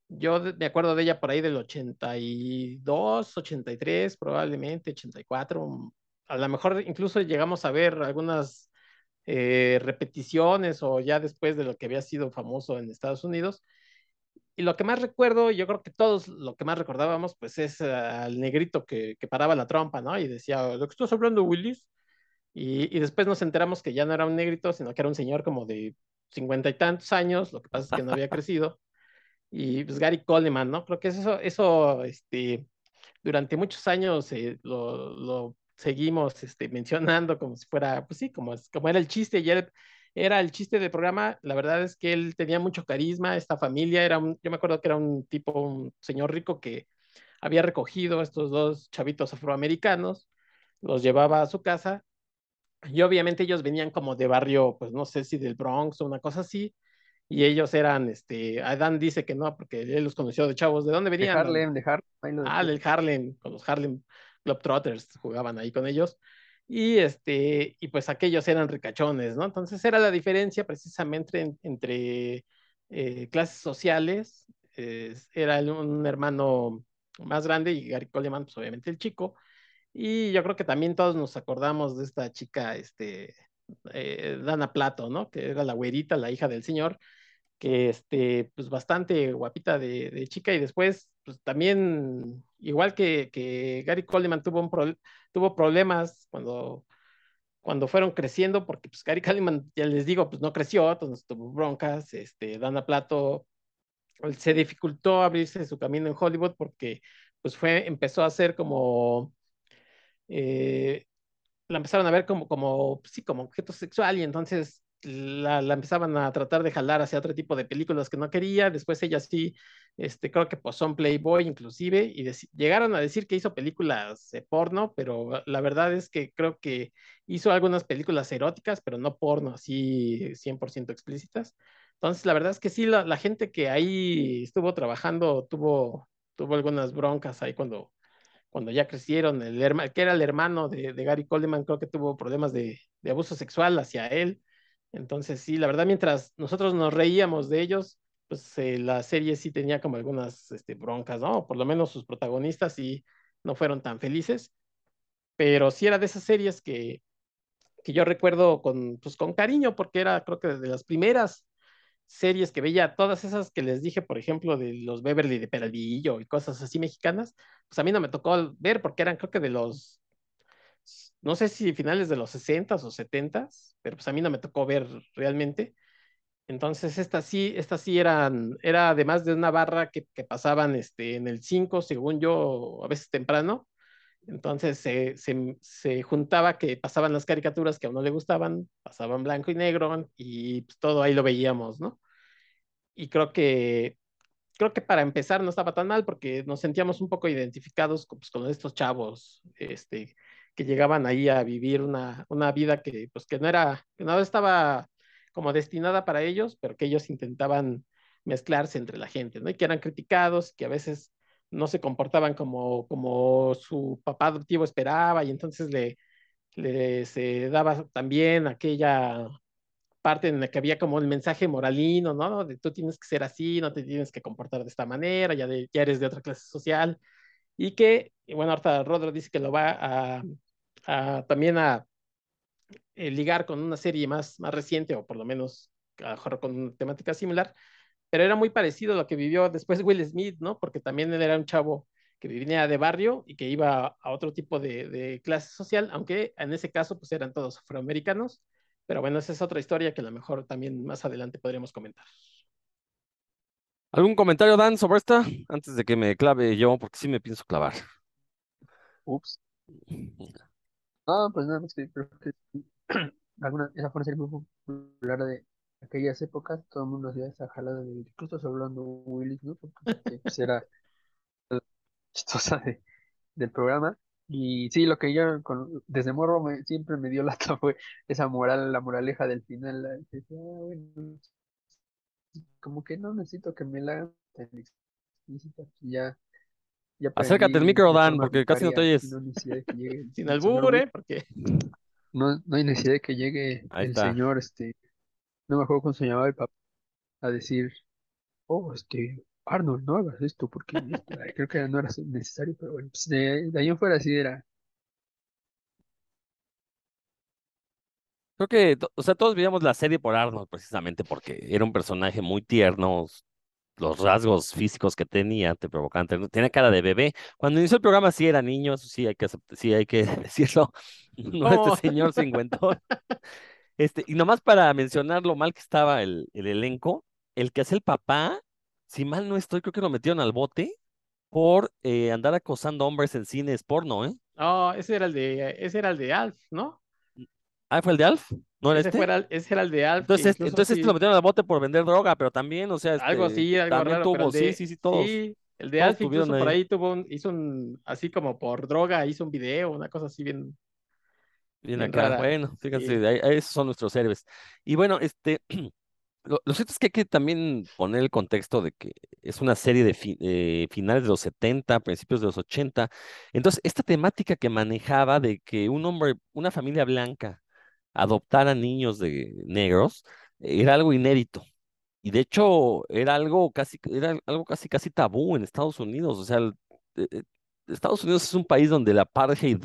Yo me acuerdo de ella por ahí del 82, 83, probablemente 84. A lo mejor incluso llegamos a ver algunas eh, repeticiones o ya después de lo que había sido famoso en Estados Unidos. Y lo que más recuerdo, yo creo que todos lo que más recordábamos, pues es al negrito que, que, paraba la trompa, ¿no? Y decía, ¿lo que estás hablando, Willis? Y, y, después nos enteramos que ya no era un negrito, sino que era un señor como de cincuenta y tantos años, lo que pasa es que no había crecido. Y pues Gary Coleman, ¿no? Creo que eso, eso este, durante muchos años eh, lo, seguimos este, mencionando como si fuera, pues sí, como, como era el chiste y era el chiste del programa, la verdad es que él tenía mucho carisma, esta familia era un, yo me acuerdo que era un tipo, un señor rico que había recogido a estos dos chavitos afroamericanos, los llevaba a su casa y obviamente ellos venían como de barrio, pues no sé si del Bronx o una cosa así, y ellos eran, este, Adán dice que no, porque él los conoció de chavos, ¿de dónde venían? De Harlem, de Harlem. Ah, del Harlem, con los Harlem Globetrotters jugaban ahí con ellos y este y pues aquellos eran ricachones, ¿no? Entonces era la diferencia precisamente en, entre eh, clases sociales, era un hermano más grande y Gary Coleman, pues obviamente el chico. Y yo creo que también todos nos acordamos de esta chica, este, eh, Dana Plato, ¿no? Que era la güerita, la hija del señor, que este, pues bastante guapita de, chica y después, pues también, igual que, que Gary Coleman tuvo, un tuvo problemas cuando, cuando fueron creciendo, porque pues Gary Coleman, ya les digo, pues no creció, entonces tuvo broncas, este, Dana Plato se dificultó abrirse su camino en Hollywood porque pues fue, empezó a ser como eh, la empezaron a ver como, como, sí, como objeto sexual y entonces la, la, empezaban a tratar de jalar hacia otro tipo de películas que no quería. Después ella sí, este, creo que posó en Playboy inclusive y llegaron a decir que hizo películas de porno, pero la verdad es que creo que hizo algunas películas eróticas, pero no porno así 100% explícitas. Entonces, la verdad es que sí, la, la gente que ahí estuvo trabajando tuvo, tuvo algunas broncas ahí cuando cuando ya crecieron, el hermano, que era el hermano de, Gary Coleman, creo que tuvo problemas de, abuso sexual hacia él. Entonces, sí, la verdad, mientras nosotros nos reíamos de ellos, pues eh, la serie sí tenía como algunas este, broncas, ¿no? Por lo menos sus protagonistas sí no fueron tan felices, pero sí era de esas series que, que yo recuerdo con, pues, con cariño, porque era creo que de las primeras series que veía, todas esas que les dije, por ejemplo, de los Beverly de Peralvillo y cosas así mexicanas, pues a mí no me tocó ver porque eran creo que de los, no sé si finales de los 60 o 70 pero pues a mí no me tocó ver realmente. Entonces, estas sí, estas sí eran, era además de una barra que, que pasaban este, en el 5, según yo, a veces temprano. Entonces se, se, se, juntaba que pasaban las caricaturas que a uno le gustaban, pasaban blanco y negro y pues, todo ahí lo veíamos, ¿no? Y creo que creo que para empezar no estaba tan mal porque nos sentíamos un poco identificados con, pues, con estos chavos este, que llegaban ahí a vivir una, una vida que, pues, que, no era, que no estaba como destinada para ellos, pero que ellos intentaban mezclarse entre la gente, ¿no? Y que eran criticados, que a veces no se comportaban como, como su papá adoptivo esperaba y entonces le, le se daba también aquella parte en la que había como el mensaje moralino, ¿no? De tú tienes que ser así, no te tienes que comportar de esta manera, ya, de, ya eres de otra clase social. Y que, bueno, ahorita Rodro dice que lo va a, también a eh, ligar con una serie más, más reciente, o por lo menos con una temática similar, pero era muy parecido a lo que vivió después Will Smith, ¿no? Porque también él era un chavo que vivía de barrio y que iba a otro tipo de, de clase social, aunque en ese caso pues eran todos afroamericanos pero bueno, esa es otra historia que a lo mejor también más adelante podríamos comentar. ¿Algún comentario, Dan, sobre esta? Antes de que me clave yo, porque sí me pienso clavar. Ups. Ah, pues nada, más que creo que alguna, esa fue una serie muy popular de aquellas épocas, todo el mundo hacía esa jalada de incluso hablando Willis, ¿no? Porque pues, era chistosa de, del programa. Y sí, lo que yo con, desde morro me, siempre me dio lata fue esa moral, la moraleja del final. Ah, como que no necesito que me la hagan ya, ya Acércate el micro, Dan, porque casi no te oyes. No de llegue Sin albur, ¿eh? Porque... No, no hay necesidad de que llegue el señor, este, no me acuerdo cómo se llamaba el papá, a decir, oh, este, Arnold, no hagas esto porque creo que no era necesario, pero bueno, pues de, ahí en fuera sí era. Creo que, o sea, todos veíamos la serie por Arnold precisamente porque era un personaje muy tierno, los rasgos físicos que tenía te provocaban, tenía cara de bebé. Cuando inició el programa sí era niño, sí hay que, sí hay que decirlo, no este señor cincuentón. Este, y nomás para mencionar lo mal que estaba el, el elenco, el que hace el papá si mal no estoy, creo que lo metieron al bote por eh, andar acosando hombres en cines porno, ¿eh? Oh, ese era el de, ese era el de Alf, ¿no? Ah, ¿fue el de Alf? ¿No era ese este? ese era el de Alf. Entonces, entonces este lo metieron al bote por vender droga, pero también, o sea, algo este, así, algo también tuvo, sí, sí, sí, todos. Sí, el de Alf incluso por ahí tuvo un, hizo un, así como por droga, hizo un video, una cosa así bien. Bien, acá, bueno, fíjense, esos son nuestros héroes. Y bueno, este, Lo, cierto es que hay que también poner el contexto de que es una serie de eh, finales de los 70, principios de los 80. Entonces, esta temática que manejaba de que un hombre, una familia blanca, adoptara niños de negros, era algo inédito. y de hecho era algo casi, era algo casi, casi tabú en Estados Unidos. O sea, eh, eh, Estados Unidos es un país donde la apartheid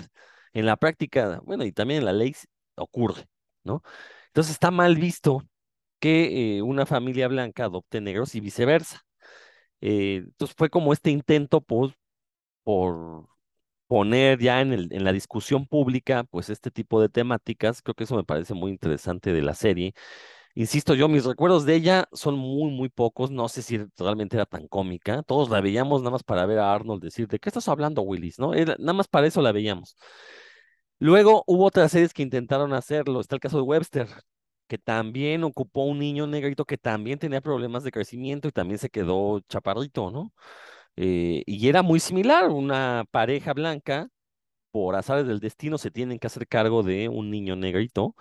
en la práctica, bueno, y también en la ley ocurre, ¿no? Entonces está mal visto que eh, una familia blanca adopte negros y viceversa. entonces fue como este intento por poner ya en, el, la discusión pública pues este tipo de temáticas. Creo que eso me parece muy interesante de la serie. Insisto yo, mis recuerdos de ella son muy, muy pocos. No sé si realmente era tan cómica. Todos la veíamos nada más para ver a Arnold decir, ¿de qué estás hablando, Willis? ¿No? nada más para eso la veíamos. Luego hubo otras series que intentaron hacerlo. Está el caso de Webster, que también ocupó un niño negrito que también tenía problemas de crecimiento y también se quedó chaparrito, ¿no? Eh, y era muy similar, una pareja blanca, por azares del destino, se tienen que hacer cargo de un niño negrito.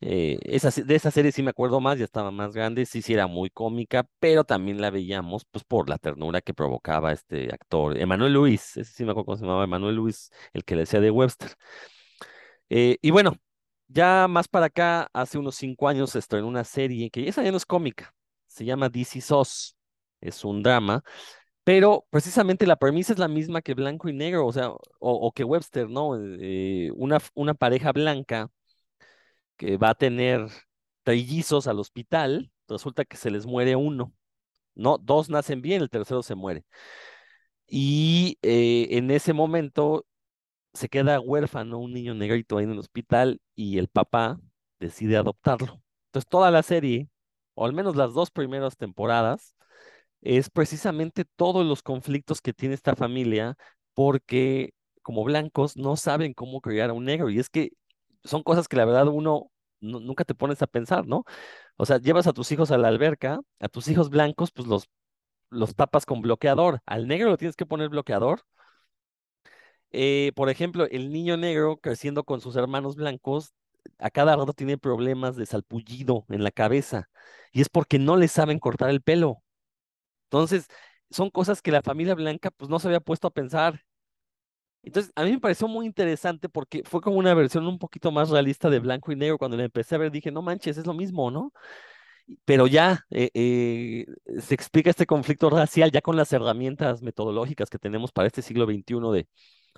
Eh, de esa serie sí me acuerdo más, ya estaba más grande, sí, sí era muy cómica, pero también la veíamos pues por la ternura que provocaba este actor, Emanuel Luis, ese sí me acuerdo cómo se llamaba, Emanuel Luis, el que le decía de Webster. Eh, y bueno, ya más para acá, hace unos cinco años estrenó una serie que esa ya no es cómica, se llama DC SOS, es un drama, pero precisamente la premisa es la misma que Blanco y Negro, o sea, o, que Webster, ¿no? Eh, una, una pareja blanca que va a tener trillizos al hospital, resulta que se les muere uno, ¿no? Dos nacen bien, el tercero se muere. Y eh, en ese momento se queda huérfano un niño negrito ahí en el hospital y el papá decide adoptarlo. Entonces toda la serie, o al menos las dos primeras temporadas, es precisamente todos los conflictos que tiene esta familia porque como blancos no saben cómo criar a un negro. Y es que son cosas que la verdad uno nunca te pones a pensar, ¿no? O sea, llevas a tus hijos a la alberca, a tus hijos blancos, pues los, los tapas con bloqueador. Al negro lo tienes que poner bloqueador. Eh, por ejemplo, el niño negro creciendo con sus hermanos blancos, a cada rato tiene problemas de salpullido en la cabeza. Y es porque no le saben cortar el pelo. Entonces, son cosas que la familia blanca pues no se había puesto a pensar. Entonces, a mí me pareció muy interesante porque fue como una versión un poquito más realista de blanco y negro. Cuando la empecé a ver, dije, no manches, es lo mismo, ¿no? Pero ya eh, eh, se explica este conflicto racial ya con las herramientas metodológicas que tenemos para este siglo XXI de,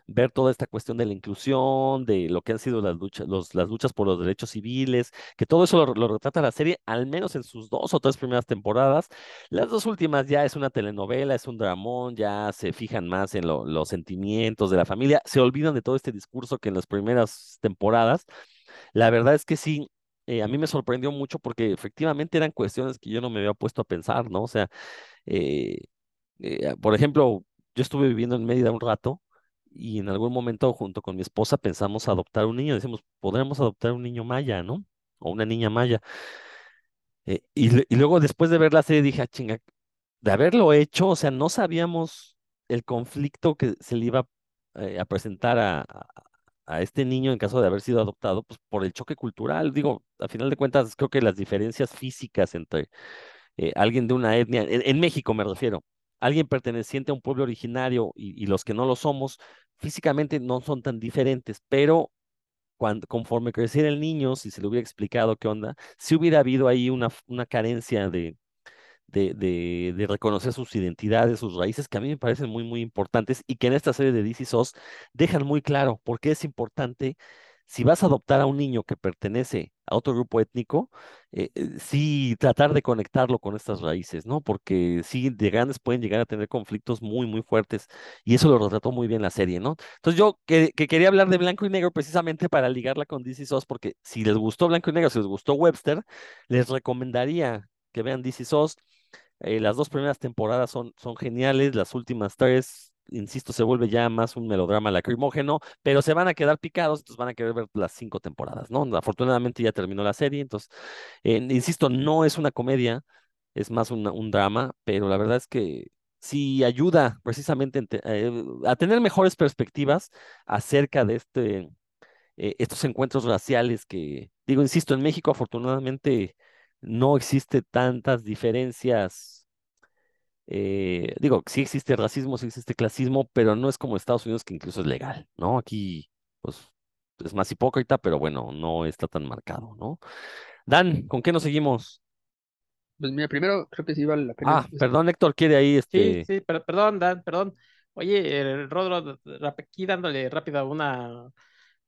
ver toda esta cuestión de la inclusión, de lo que han sido las luchas, las luchas por los derechos civiles, que todo eso lo, retrata la serie, al menos en sus dos o tres primeras temporadas. Las dos últimas ya es una telenovela, es un dramón, ya se fijan más en los sentimientos de la familia, se olvidan de todo este discurso que en las primeras temporadas. La verdad es que sí, eh, a mí me sorprendió mucho porque efectivamente eran cuestiones que yo no me había puesto a pensar, ¿no? O sea, eh, eh, por ejemplo, yo estuve viviendo en Mérida un rato y en algún momento junto con mi esposa pensamos adoptar un niño, decimos, podremos adoptar un niño maya, ¿no? O una niña maya. Eh, y, luego después de ver la serie dije, ah, chinga, de haberlo hecho, o sea, no sabíamos el conflicto que se le iba eh, a presentar a, a, este niño en caso de haber sido adoptado, pues por el choque cultural. Digo, a final de cuentas, creo que las diferencias físicas entre eh, alguien de una etnia, en México me refiero, alguien perteneciente a un pueblo originario y, los que no lo somos, físicamente no son tan diferentes, pero conforme creciera el niño, si se le hubiera explicado qué onda, si hubiera habido ahí una, una carencia de, de, de, reconocer sus identidades, sus raíces, que a mí me parecen muy, muy importantes y que en esta serie de DC SOS dejan muy claro por qué es importante si vas a adoptar a un niño que pertenece a otro grupo étnico, eh, eh, sí tratar de conectarlo con estas raíces, ¿no? Porque sí, de grandes pueden llegar a tener conflictos muy, muy fuertes y eso lo retrató muy bien la serie, ¿no? Entonces yo que, quería hablar de Blanco y Negro precisamente para ligarla con DC SOS, porque si les gustó Blanco y Negro, si les gustó Webster, les recomendaría que vean DC SOS. Eh, las dos primeras temporadas son, son geniales, las últimas tres insisto, se vuelve ya más un melodrama lacrimógeno, pero se van a quedar picados, entonces van a querer ver las cinco temporadas, ¿no? Afortunadamente ya terminó la serie, entonces, insisto, no es una comedia, es más un drama, pero la verdad es que sí ayuda precisamente eh, a tener mejores perspectivas acerca de este, eh, estos encuentros raciales que, digo, insisto, en México afortunadamente no existe tantas diferencias eh, digo, sí existe racismo, sí existe clasismo, pero no es como Estados Unidos que incluso es legal, ¿no? Aquí, pues, es más hipócrita, pero bueno, no está tan marcado, ¿no? Dan, ¿con qué nos seguimos? Pues mira, primero creo que sí vale la pena. Ah, perdón, Héctor quiere ahí Sí, este. sí, per- perdón, Dan, perdón. Oye, el Rodro, rap- aquí dándole rápido una,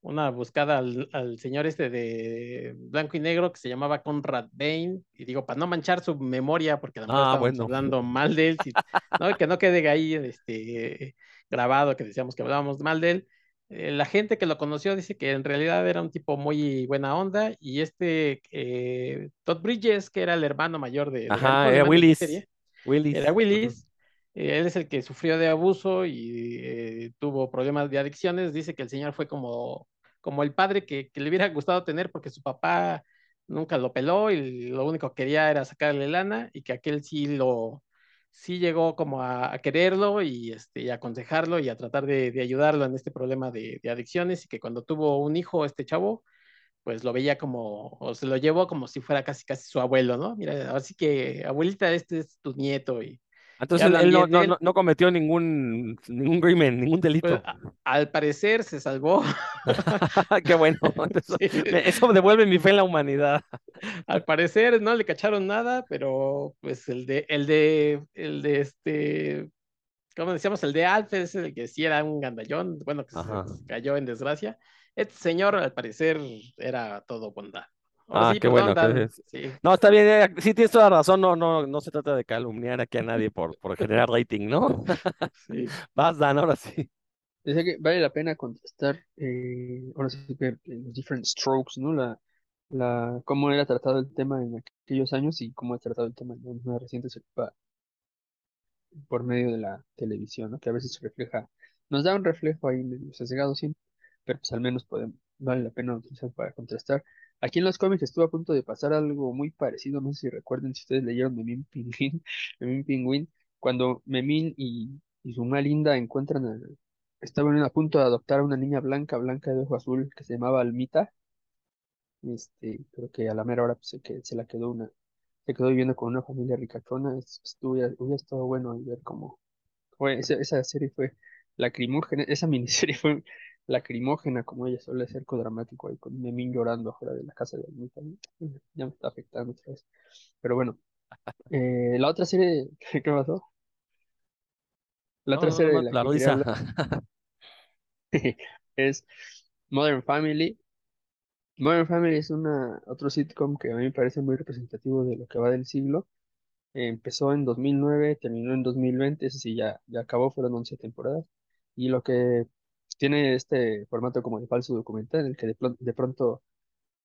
una buscada al, al señor este de blanco y negro que se llamaba Conrad Bain, y digo, para no manchar su memoria, porque a lo mejor Ah, estábamos bueno. hablando mal de él, si- ¿no? Que no quede ahí este, grabado que decíamos que hablábamos mal de él. Eh, la gente que lo conoció dice que en realidad era un tipo muy buena onda, y este eh, Todd Bridges, que era el hermano mayor de, de Ajá, era Willis. serie, Willis. era Willis. eh, él es el que sufrió de abuso y eh, tuvo problemas de adicciones. Dice que el señor fue como, como el padre que, que le hubiera gustado tener porque su papá nunca lo peló y lo único que quería era sacarle lana y que aquel sí lo sí llegó como a, a quererlo y, este, y aconsejarlo y a tratar de, de ayudarlo en este problema de, de adicciones y que cuando tuvo un hijo este chavo pues lo veía como, o se lo llevó como si fuera casi casi su abuelo, ¿no? Mira, así que abuelita, este es tu nieto y Entonces él, no, no, él. no, no cometió ningún, ningún crimen, ningún pues, delito. a- al parecer se salvó. Qué bueno. Eso, Sí. me- eso devuelve mi fe en la humanidad. Al parecer no le cacharon nada, pero pues el de, el de, el de este, ¿cómo decíamos? El de Alf es el que sí era un gandallón, bueno, que se cayó en desgracia. Este señor al parecer era todo bondad. Ahora Ah, sí, qué perdón, bueno, sí. No, está bien, eh, sí tienes toda la razón, no, no, no se trata de calumniar aquí a nadie por, por generar rating, ¿no? Sí. Vas, Dan, ahora sí. Decía que vale la pena contestar, eh, ahora sí que eh, los different strokes, ¿no? La, la, cómo era tratado el tema en aquellos años y cómo ha tratado el tema en más recientes por medio de la televisión, ¿no? Que a veces se refleja, nos da un reflejo ahí medio sesgado siempre, pero pues al menos podemos, vale la pena utilizar para contrastar. Aquí en los cómics estuvo a punto de pasar algo muy parecido, no sé si recuerden si ustedes leyeron Memín Pingüín, Memín Pingüín, cuando Memín y, y su Linda encuentran a, estaban a punto de adoptar a una niña blanca, blanca de ojo azul, que se llamaba Almita, este, creo que a la mera hora pues, se, que, se la quedó una, se quedó viviendo con una familia ricachona, hubiera, estado bueno ver cómo fue, esa, esa serie fue lacrimógena, esa miniserie fue lacrimógena, como ella suele ser dramático ahí con Memín llorando afuera de la casa de Almita. Ya me está afectando otra vez. Pero bueno, eh, la otra serie, ¿qué pasó? La No, otra no, serie de la que hablar es Modern Family. Modern Family es una, otro sitcom que a mí me parece muy representativo de lo que va del siglo. Eh, empezó en 2009, terminó en 2020, ese sí ya, ya acabó, fueron 11 temporadas. Y lo que tiene este formato como de falso documental, en el que de, de pronto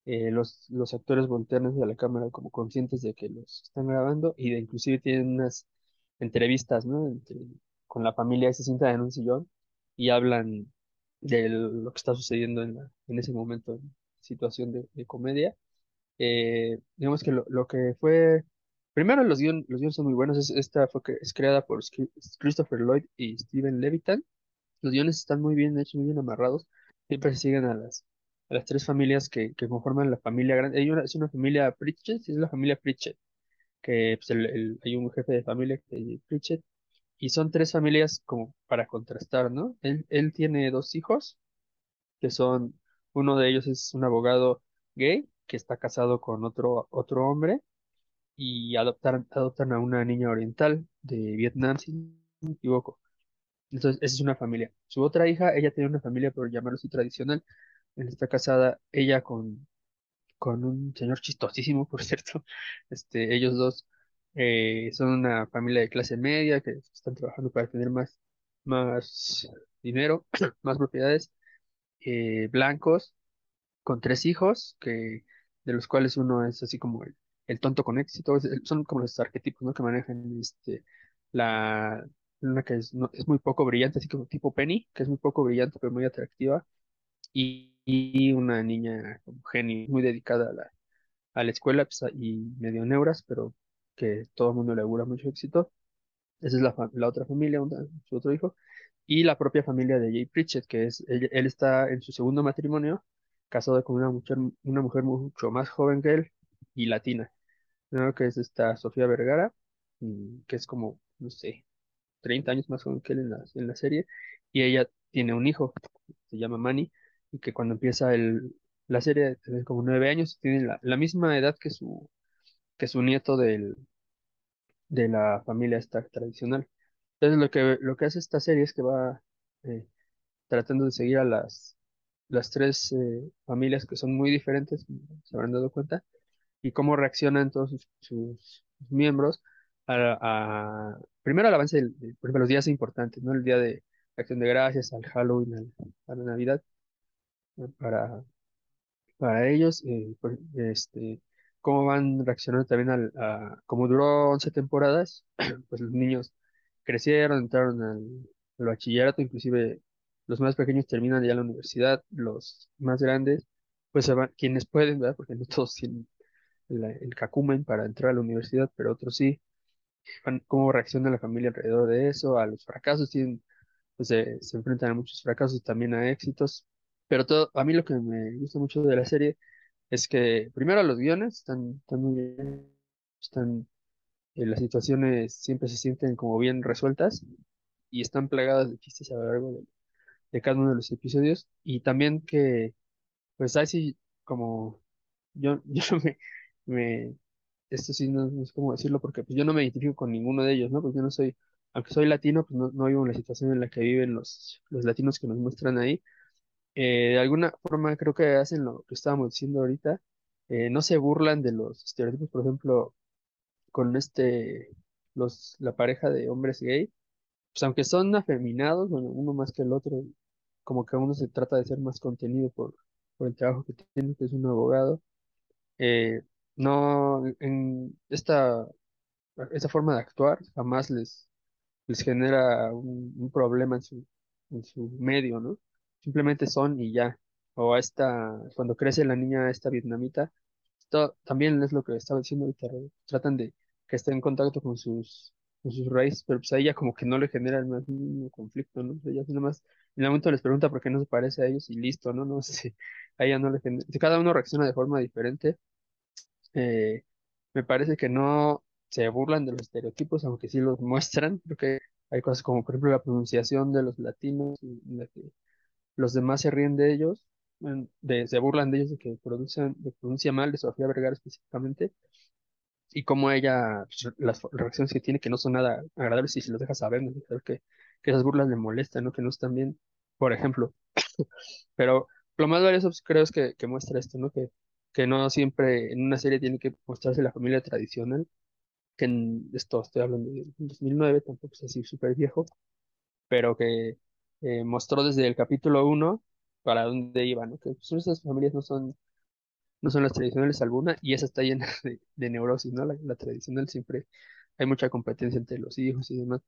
eh, los, actores voltean hacia la cámara como conscientes de que los están grabando y de inclusive tienen unas entrevistas, ¿no? Con la familia y se sientan en un sillón y hablan de lo que está sucediendo en, la- en ese momento, en situación de, comedia. Eh, digamos que lo, lo que fue, primero los guiones, los guiones son muy buenos, es- esta fue es creada por Christopher Lloyd y Steven Levitan. Los guiones están muy bien hechos, muy bien amarrados. Siempre siguen a las, a las tres familias que, que conforman la familia grande. Hay una, es una familia Pritchett, es la familia Pritchett, que pues, el- hay un jefe de familia que Pritchett, y son tres familias como para contrastar, ¿no? Él, él tiene dos hijos, que son, uno de ellos es un abogado gay, que está casado con otro, otro hombre, y adoptaron, adoptan a una niña oriental de Vietnam, si no me equivoco. Entonces, esa es una familia. Su otra hija, ella tiene una familia, por llamarlo tradicional. Él está casada, ella con, con un señor chistosísimo, por cierto. Este, ellos dos eh, son una familia de clase media que están trabajando para tener más, más dinero, más propiedades, eh, blancos, con tres hijos, que, de los cuales uno es así como el, el tonto con éxito. son como los arquetipos, ¿no? que manejan este, la, una que es, es muy poco brillante, así como tipo Penny, que es muy poco brillante, pero muy atractiva, y, una niña como genio, muy dedicada a la, a la escuela pues, y medio neuras, pero que todo el mundo le augura mucho éxito. Esa es la, la otra familia, una- su otro hijo. Y la propia familia de Jay Pritchett, que es, él, está en su segundo matrimonio, casado con una mujer, una mujer mucho más joven que él y latina, ¿no? Que es esta Sofía Vergara, que es como, no sé, 30 años más joven que él en la, en la serie, y ella tiene un hijo, se llama Manny, y que cuando empieza el, la serie, tiene como nueve años, tiene la, la misma edad que su, que su nieto del, de la familia esta tradicional. Entonces lo que, lo que hace esta serie es que va eh, tratando de seguir a las, las tres eh, familias que son muy diferentes, se habrán dado cuenta, y cómo reaccionan todos sus, sus- sus miembros a, a- primero al avance del- de, por ejemplo, los días importantes, ¿no? El día de Acción de Gracias, al Halloween, al- a la Navidad, para, para ellos, eh, este, cómo van reaccionando también al, a, como duró 11 temporadas, pues los niños crecieron, entraron al, bachillerato, inclusive los más pequeños terminan ya la universidad, los más grandes, pues se van, quienes pueden, ¿verdad? Porque no todos tienen la- el cacumen para entrar a la universidad, pero otros sí, cómo reacciona la familia alrededor de eso, a los fracasos, tienen, pues se, se enfrentan a muchos fracasos también a éxitos, pero todo, a mí lo que me gusta mucho de la serie es que primero los guiones están, están muy bien, están, eh, las situaciones siempre se sienten como bien resueltas y están plagadas de chistes a lo largo de, de cada uno de los episodios. Y también que, pues ahí sí, como yo, yo me, me esto sí no, no sé cómo decirlo, porque pues yo no me identifico con ninguno de ellos, ¿no? Pues yo no soy, aunque soy latino, pues no, no vivo en la situación en la que viven los, los latinos que nos muestran ahí. Eh, de alguna forma creo que hacen lo que estábamos diciendo ahorita, eh, no se burlan de los estereotipos, por ejemplo, con este, los, la pareja de hombres gay, pues aunque son afeminados, bueno, uno más que el otro, como que uno se trata de ser más contenido por, por el trabajo que tiene, que es un abogado eh, no, en esta, esta forma de actuar jamás les, les genera un, un problema en su, en su medio, ¿no? Simplemente son y ya. O esta, cuando crece la niña esta vietnamita, también es lo que estaba diciendo ahorita, tratan de que esté en contacto con sus, con sus raíces, pero pues a ella como que no le genera el más conflicto, ¿no? Ella nada más, en el momento les pregunta por qué no se parece a ellos y listo, ¿no? No sé si a ella no le genera, cada uno reacciona de forma diferente eh, me parece que no se burlan de los estereotipos, aunque sí los muestran. Creo que hay cosas como, por ejemplo, la pronunciación de los latinos, y que los demás se ríen de ellos, en- de, se burlan de ellos de que pronuncian, pronuncia mal, de Sofía Vergara específicamente, y cómo ella, pues, las reacciones que tiene que no son nada agradables y se los deja saber, ¿no? Saber que, que esas burlas le molestan, ¿no? Que no están bien, por ejemplo. Pero lo más valioso pues, creo es que, que muestra esto, ¿no? Que, que no siempre en una serie tiene que mostrarse la familia tradicional, que en esto estoy hablando de 2009, tampoco es así súper viejo, pero que eh, mostró desde el capítulo uno para dónde iba, ¿no? Que pues, esas familias no son, no son las tradicionales alguna y esa está llena de, de neurosis, ¿no? La, la tradicional siempre hay mucha competencia entre los hijos y demás.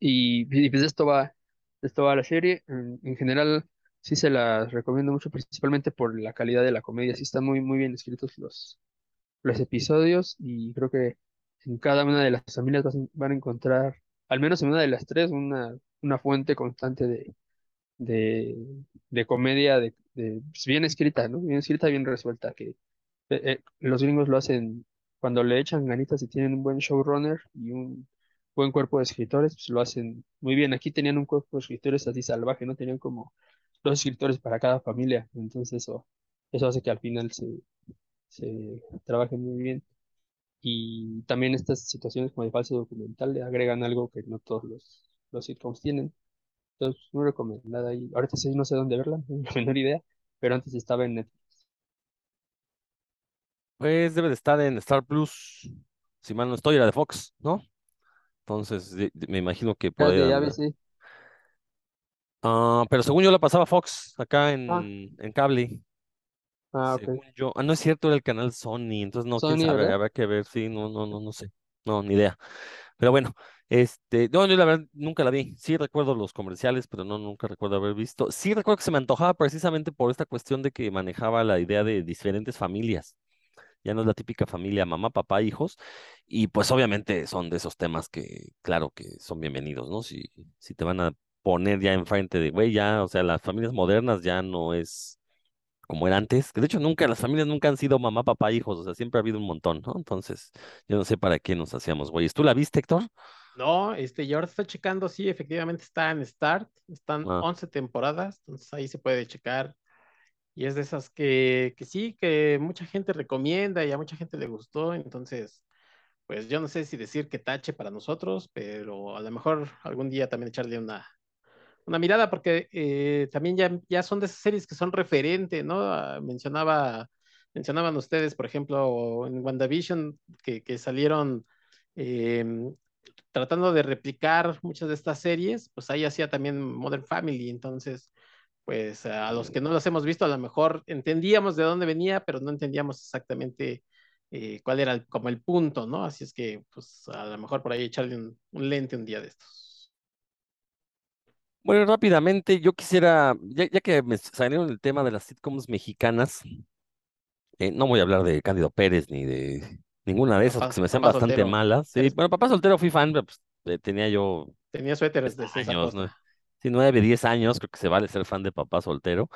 Y, y, pues esto va, esto va la serie. En, en general, sí se las recomiendo mucho, principalmente por la calidad de la comedia. Sí están muy, muy bien escritos los, los episodios y creo que en cada una de las familias van a encontrar, al menos en una de las tres, una, una fuente constante de, de, de comedia de, de, pues, bien escrita, ¿no? Bien escrita, bien resuelta, que eh, eh, los gringos lo hacen cuando le echan ganitas y tienen un buen showrunner y un buen cuerpo de escritores, pues lo hacen muy bien. Aquí tenían un cuerpo de escritores así salvaje, ¿no? Tenían como dos escritores para cada familia, entonces eso, eso hace que al final se, se trabaje muy bien. Y también estas situaciones como de falso documental le agregan algo que no todos los, los sitcoms tienen. Entonces, muy recomendada. Y ahorita sí no sé dónde verla, no tengo la menor idea, pero antes estaba en Netflix. Pues debe de estar en Star Plus, si mal no estoy, era de Fox, ¿no? Entonces de- de- me imagino que Era de Ah, pero según yo la pasaba Fox acá Ah, en, en cable. ah, ok. Según yo. Ah, no es cierto, era el canal Sony, entonces no, quién Sony, sabe, ¿verdad? habrá que ver, sí, no, no, no, no sé. No, ni idea. Pero bueno, este, no, yo la verdad nunca la vi. Sí recuerdo los comerciales, pero no, nunca recuerdo haber visto. Sí recuerdo que se me antojaba precisamente por esta cuestión de que manejaba la idea de diferentes familias. Ya no es la típica familia mamá, papá, hijos. Y pues obviamente son de esos temas que, claro, que son bienvenidos, ¿no? Si, si te van a poner ya enfrente de, güey, ya, o sea, las familias modernas ya no es como era antes, que de hecho nunca, las familias nunca han sido mamá, papá, hijos, o sea, siempre ha habido un montón, ¿no? Entonces, yo no sé para qué nos hacíamos, güey. ¿Tú la viste, Héctor? No, este, y ahora estoy checando, sí, efectivamente está en Start, están Ah, 11 temporadas, entonces ahí se puede checar. Y es de esas que, que sí, que mucha gente recomienda y a mucha gente le gustó, entonces, pues yo no sé si decir que tache para nosotros, pero a lo mejor algún día también echarle una, una mirada, porque eh, también ya, ya son de esas series que son referente, ¿no? Ah, mencionaba, mencionaban ustedes, por ejemplo, en WandaVision, que, que salieron em, tratando de replicar muchas de estas series, pues ahí hacía también Modern Family, entonces, pues a los que no los hemos visto, a lo mejor entendíamos de dónde venía, pero no entendíamos exactamente eh, cuál era como el punto, ¿no? Así es que, pues a lo mejor por ahí echarle un, lente un día de estos. Bueno, rápidamente, yo quisiera, ya, que me salieron el tema de las sitcoms mexicanas, eh, no voy a hablar de Cándido Pérez ni de ninguna de esas, porque se me hacen bastante malas. Sí, bueno, Papá Soltero fui fan, pues, eh, tenía yo... Tenía suéteres de años, ¿no? Sí, nueve, diez años, creo que se vale ser fan de Papá Soltero.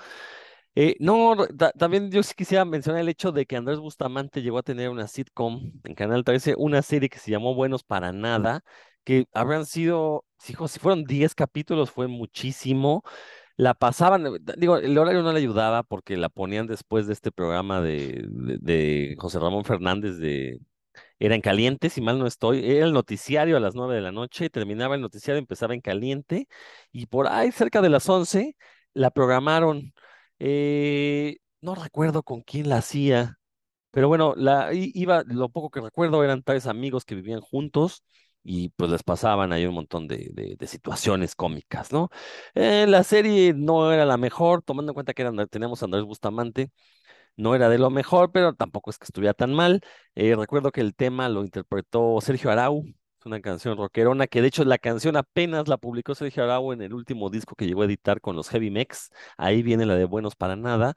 Eh, no, también yo sí quisiera mencionar el hecho de que Andrés Bustamante llegó a tener una sitcom en Canal 13, una serie que se llamó Buenos para Nada, que habrán sido, si, si fueron 10 capítulos, fue muchísimo. La pasaban, digo, el horario no le ayudaba porque la ponían después de este programa de, de, José Ramón Fernández de Era en Caliente, si mal no estoy. Era el noticiario a las 9 de la noche, terminaba el noticiario, empezaba en Caliente, y por ahí cerca de las 11 la programaron eh, no recuerdo con quién la hacía, pero bueno, la, iba, lo poco que recuerdo eran tres amigos que vivían juntos y pues les pasaban ahí un montón de, situaciones cómicas, ¿no? Eh, la serie no era la mejor, tomando en cuenta que teníamos a Andrés Bustamante, no era de lo mejor, pero tampoco es que estuviera tan mal. Eh, recuerdo que el tema lo interpretó Sergio Arau, una canción rockerona, que de hecho la canción apenas la publicó Sergio Arau en el último disco que llegó a editar con los Heavy Mex. Ahí viene la de Buenos para Nada.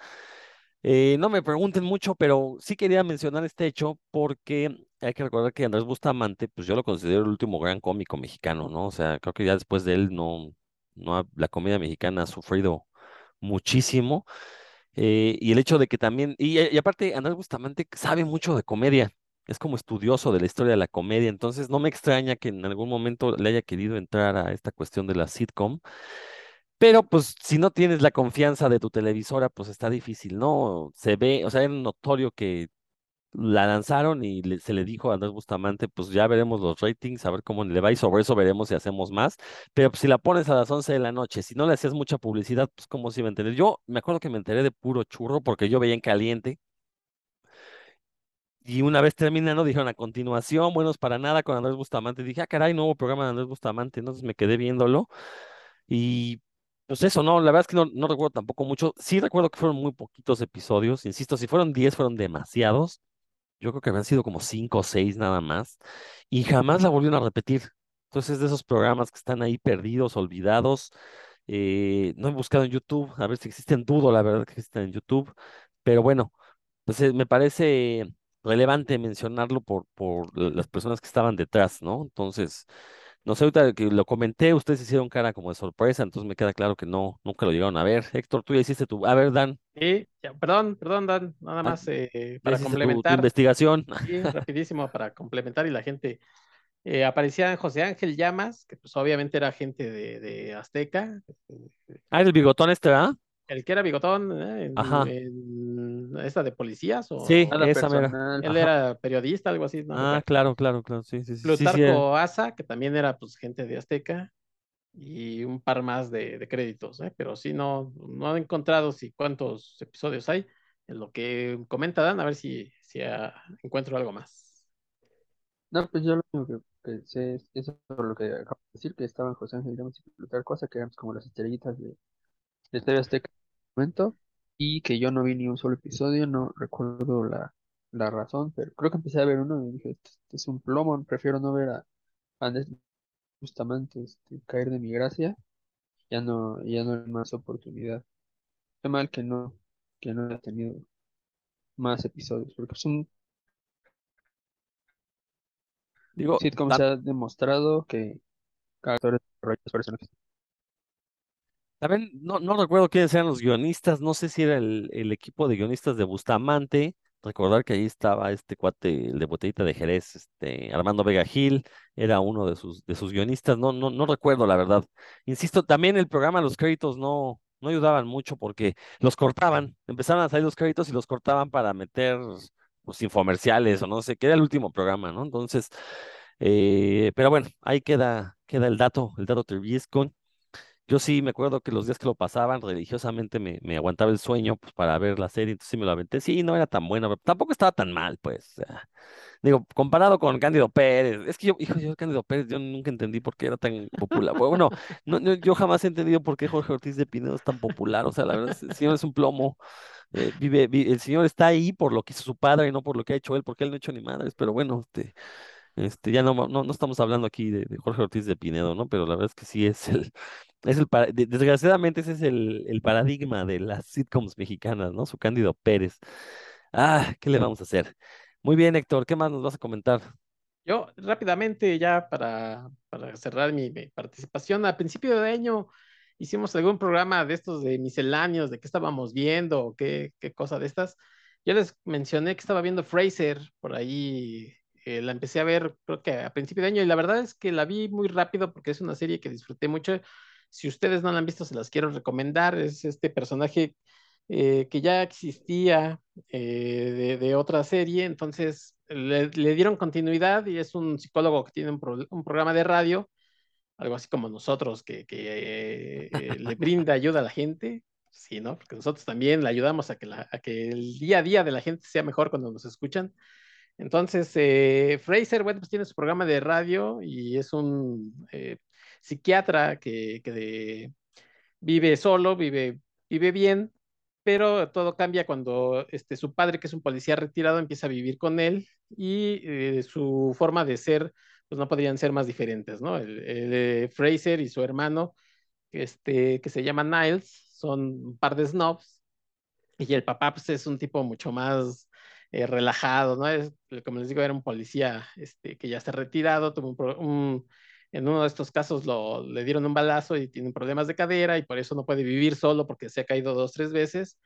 Eh, no me pregunten mucho, pero sí quería mencionar este hecho porque hay que recordar que Andrés Bustamante, pues yo lo considero el último gran cómico mexicano, ¿no? O sea, creo que ya después de él no, no la comedia mexicana ha sufrido muchísimo. Eh, y el hecho de que también, y, y aparte Andrés Bustamante sabe mucho de comedia, es como estudioso de la historia de la comedia, entonces no me extraña que en algún momento le haya querido entrar a esta cuestión de la sitcom. Pero pues si no tienes la confianza de tu televisora, pues está difícil, ¿no? Se ve, o sea, es notorio que la lanzaron y se le dijo a Andrés Bustamante, pues ya veremos los ratings, a ver cómo le va y sobre eso veremos si hacemos más. Pero pues, si la pones a las 11 de la noche, si no le haces mucha publicidad, pues cómo se iba a entender. Yo me acuerdo que me enteré de puro churro porque yo veía en caliente y una vez terminando, dijeron a continuación, buenos para nada con Andrés Bustamante. Dije, ah, caray, nuevo programa de Andrés Bustamante. Entonces me quedé viéndolo. Y pues eso, no, la verdad es que no, no recuerdo tampoco mucho. Sí recuerdo que fueron muy poquitos episodios. Insisto, si fueron 10, fueron demasiados. Yo creo que habían sido como 5 o 6 nada más. Y jamás la volvieron a repetir. Entonces, de esos programas que están ahí perdidos, olvidados. Eh, no he buscado en YouTube, a ver si existen, dudo la verdad que existen en YouTube. Pero bueno, pues me parece relevante mencionarlo por, por las personas que estaban detrás, ¿no? Entonces, no sé, ahorita que lo comenté, ustedes hicieron cara como de sorpresa, entonces me queda claro que no, nunca lo llegaron a ver. Héctor, tú ya hiciste tu, a ver, Dan. Sí, perdón, perdón, Dan, nada ah, más eh, para complementar. Tu, investigación. Sí, rapidísimo para complementar y la gente. Eh, aparecía José Ángel Llamas, que pues obviamente era gente de, de Azteca. Ah, el bigotón este, ¿verdad? El que era bigotón, ¿eh? En, esta de policías o sí, esa mera. Él era periodista, algo así. ah, claro, claro, claro, sí, sí, Plutarco Asa, que también era pues gente de Azteca, y un par más de, créditos, ¿eh? pero sí no, no he encontrado si cuántos episodios hay. En lo que comenta Dan, a ver si, si encuentro algo más. No, pues yo lo único que sé es eso lo que acabo de decir, que estaban José Ángel y Plutarco Asa, que eran como las estrellitas de de TV Azteca momento y que yo no vi ni un solo episodio, no recuerdo la, razón, pero creo que empecé a ver uno y dije, este, este es un plomo, prefiero no ver a Andrés justamente este, caer de mi gracia, ya no, ya no hay más oportunidad. Qué mal que no, que no haya tenido más episodios, porque es un Digo, como se ha demostrado que cada actor personajes. También no, no recuerdo quiénes eran los guionistas, no sé si era el, el equipo de guionistas de Bustamante, recordar que ahí estaba este cuate, el de Botellita de Jerez, este Armando Vega Gil, era uno de sus, de sus guionistas, no, no, no recuerdo la verdad. Insisto, también el programa, los créditos no, no ayudaban mucho porque los cortaban, empezaban a salir los créditos y los cortaban para meter pues, infomerciales o no sé, que era el último programa, ¿no? Entonces, eh, pero bueno, ahí queda, queda el dato, el dato Treviesco. Yo sí me acuerdo que los días que lo pasaban religiosamente me, me aguantaba el sueño pues, para ver la serie, entonces sí me lo aventé. Sí, no era tan buena, pero tampoco estaba tan mal, pues. digo, comparado con Cándido Pérez, es que yo, hijo, yo Cándido Pérez, yo nunca entendí por qué era tan popular. Bueno, no, yo jamás he entendido por qué Jorge Ortiz de Pinedo es tan popular. O sea, la verdad, el señor es un plomo. Eh, vive, el señor está ahí por lo que hizo su padre y no por lo que ha hecho él, porque él no ha hecho ni madres, pero bueno, este, este, ya no, no, no estamos hablando aquí de Jorge Ortiz de Pinedo, ¿no? Pero la verdad es que sí es el, es el, desgraciadamente ese es el, el, paradigma de las sitcoms mexicanas, ¿no? Su Cándido Pérez. Ah, ¿qué le vamos a hacer? Muy bien, Héctor, ¿qué más nos vas a comentar? Yo rápidamente ya para, para cerrar mi, participación, a principio de año hicimos algún programa de estos de misceláneos, de qué estábamos viendo, qué, qué cosa de estas. Yo les mencioné que estaba viendo Fraser por ahí eh, la empecé a ver creo que a principio de año y la verdad es que la vi muy rápido porque es una serie que disfruté mucho. Si ustedes no la han visto, se las quiero recomendar. Es este personaje eh, que ya existía eh, de, otra serie, entonces le, dieron continuidad y es un psicólogo que tiene un, programa de radio, algo así como nosotros, que, le brinda ayuda a la gente. Sí, ¿no? Porque nosotros también le ayudamos a que, a que el día a día de la gente sea mejor cuando nos escuchan. Entonces, eh, Fraser, bueno, pues tiene su programa de radio y es un eh, psiquiatra que, vive solo, vive, vive bien, pero todo cambia cuando este, su padre, que es un policía retirado, empieza a vivir con él y eh, su forma de ser, pues no podrían ser más diferentes, ¿no? El, Fraser y su hermano, este, que se llama Niles, son un par de snobs y el papá, pues es un tipo mucho más eh, relajado, ¿no? Es, como les digo, era un policía este, que ya está retirado, tuvo un, en uno de estos casos lo, le dieron un balazo y tiene problemas de cadera y por eso no puede vivir solo porque se ha caído dos, tres veces.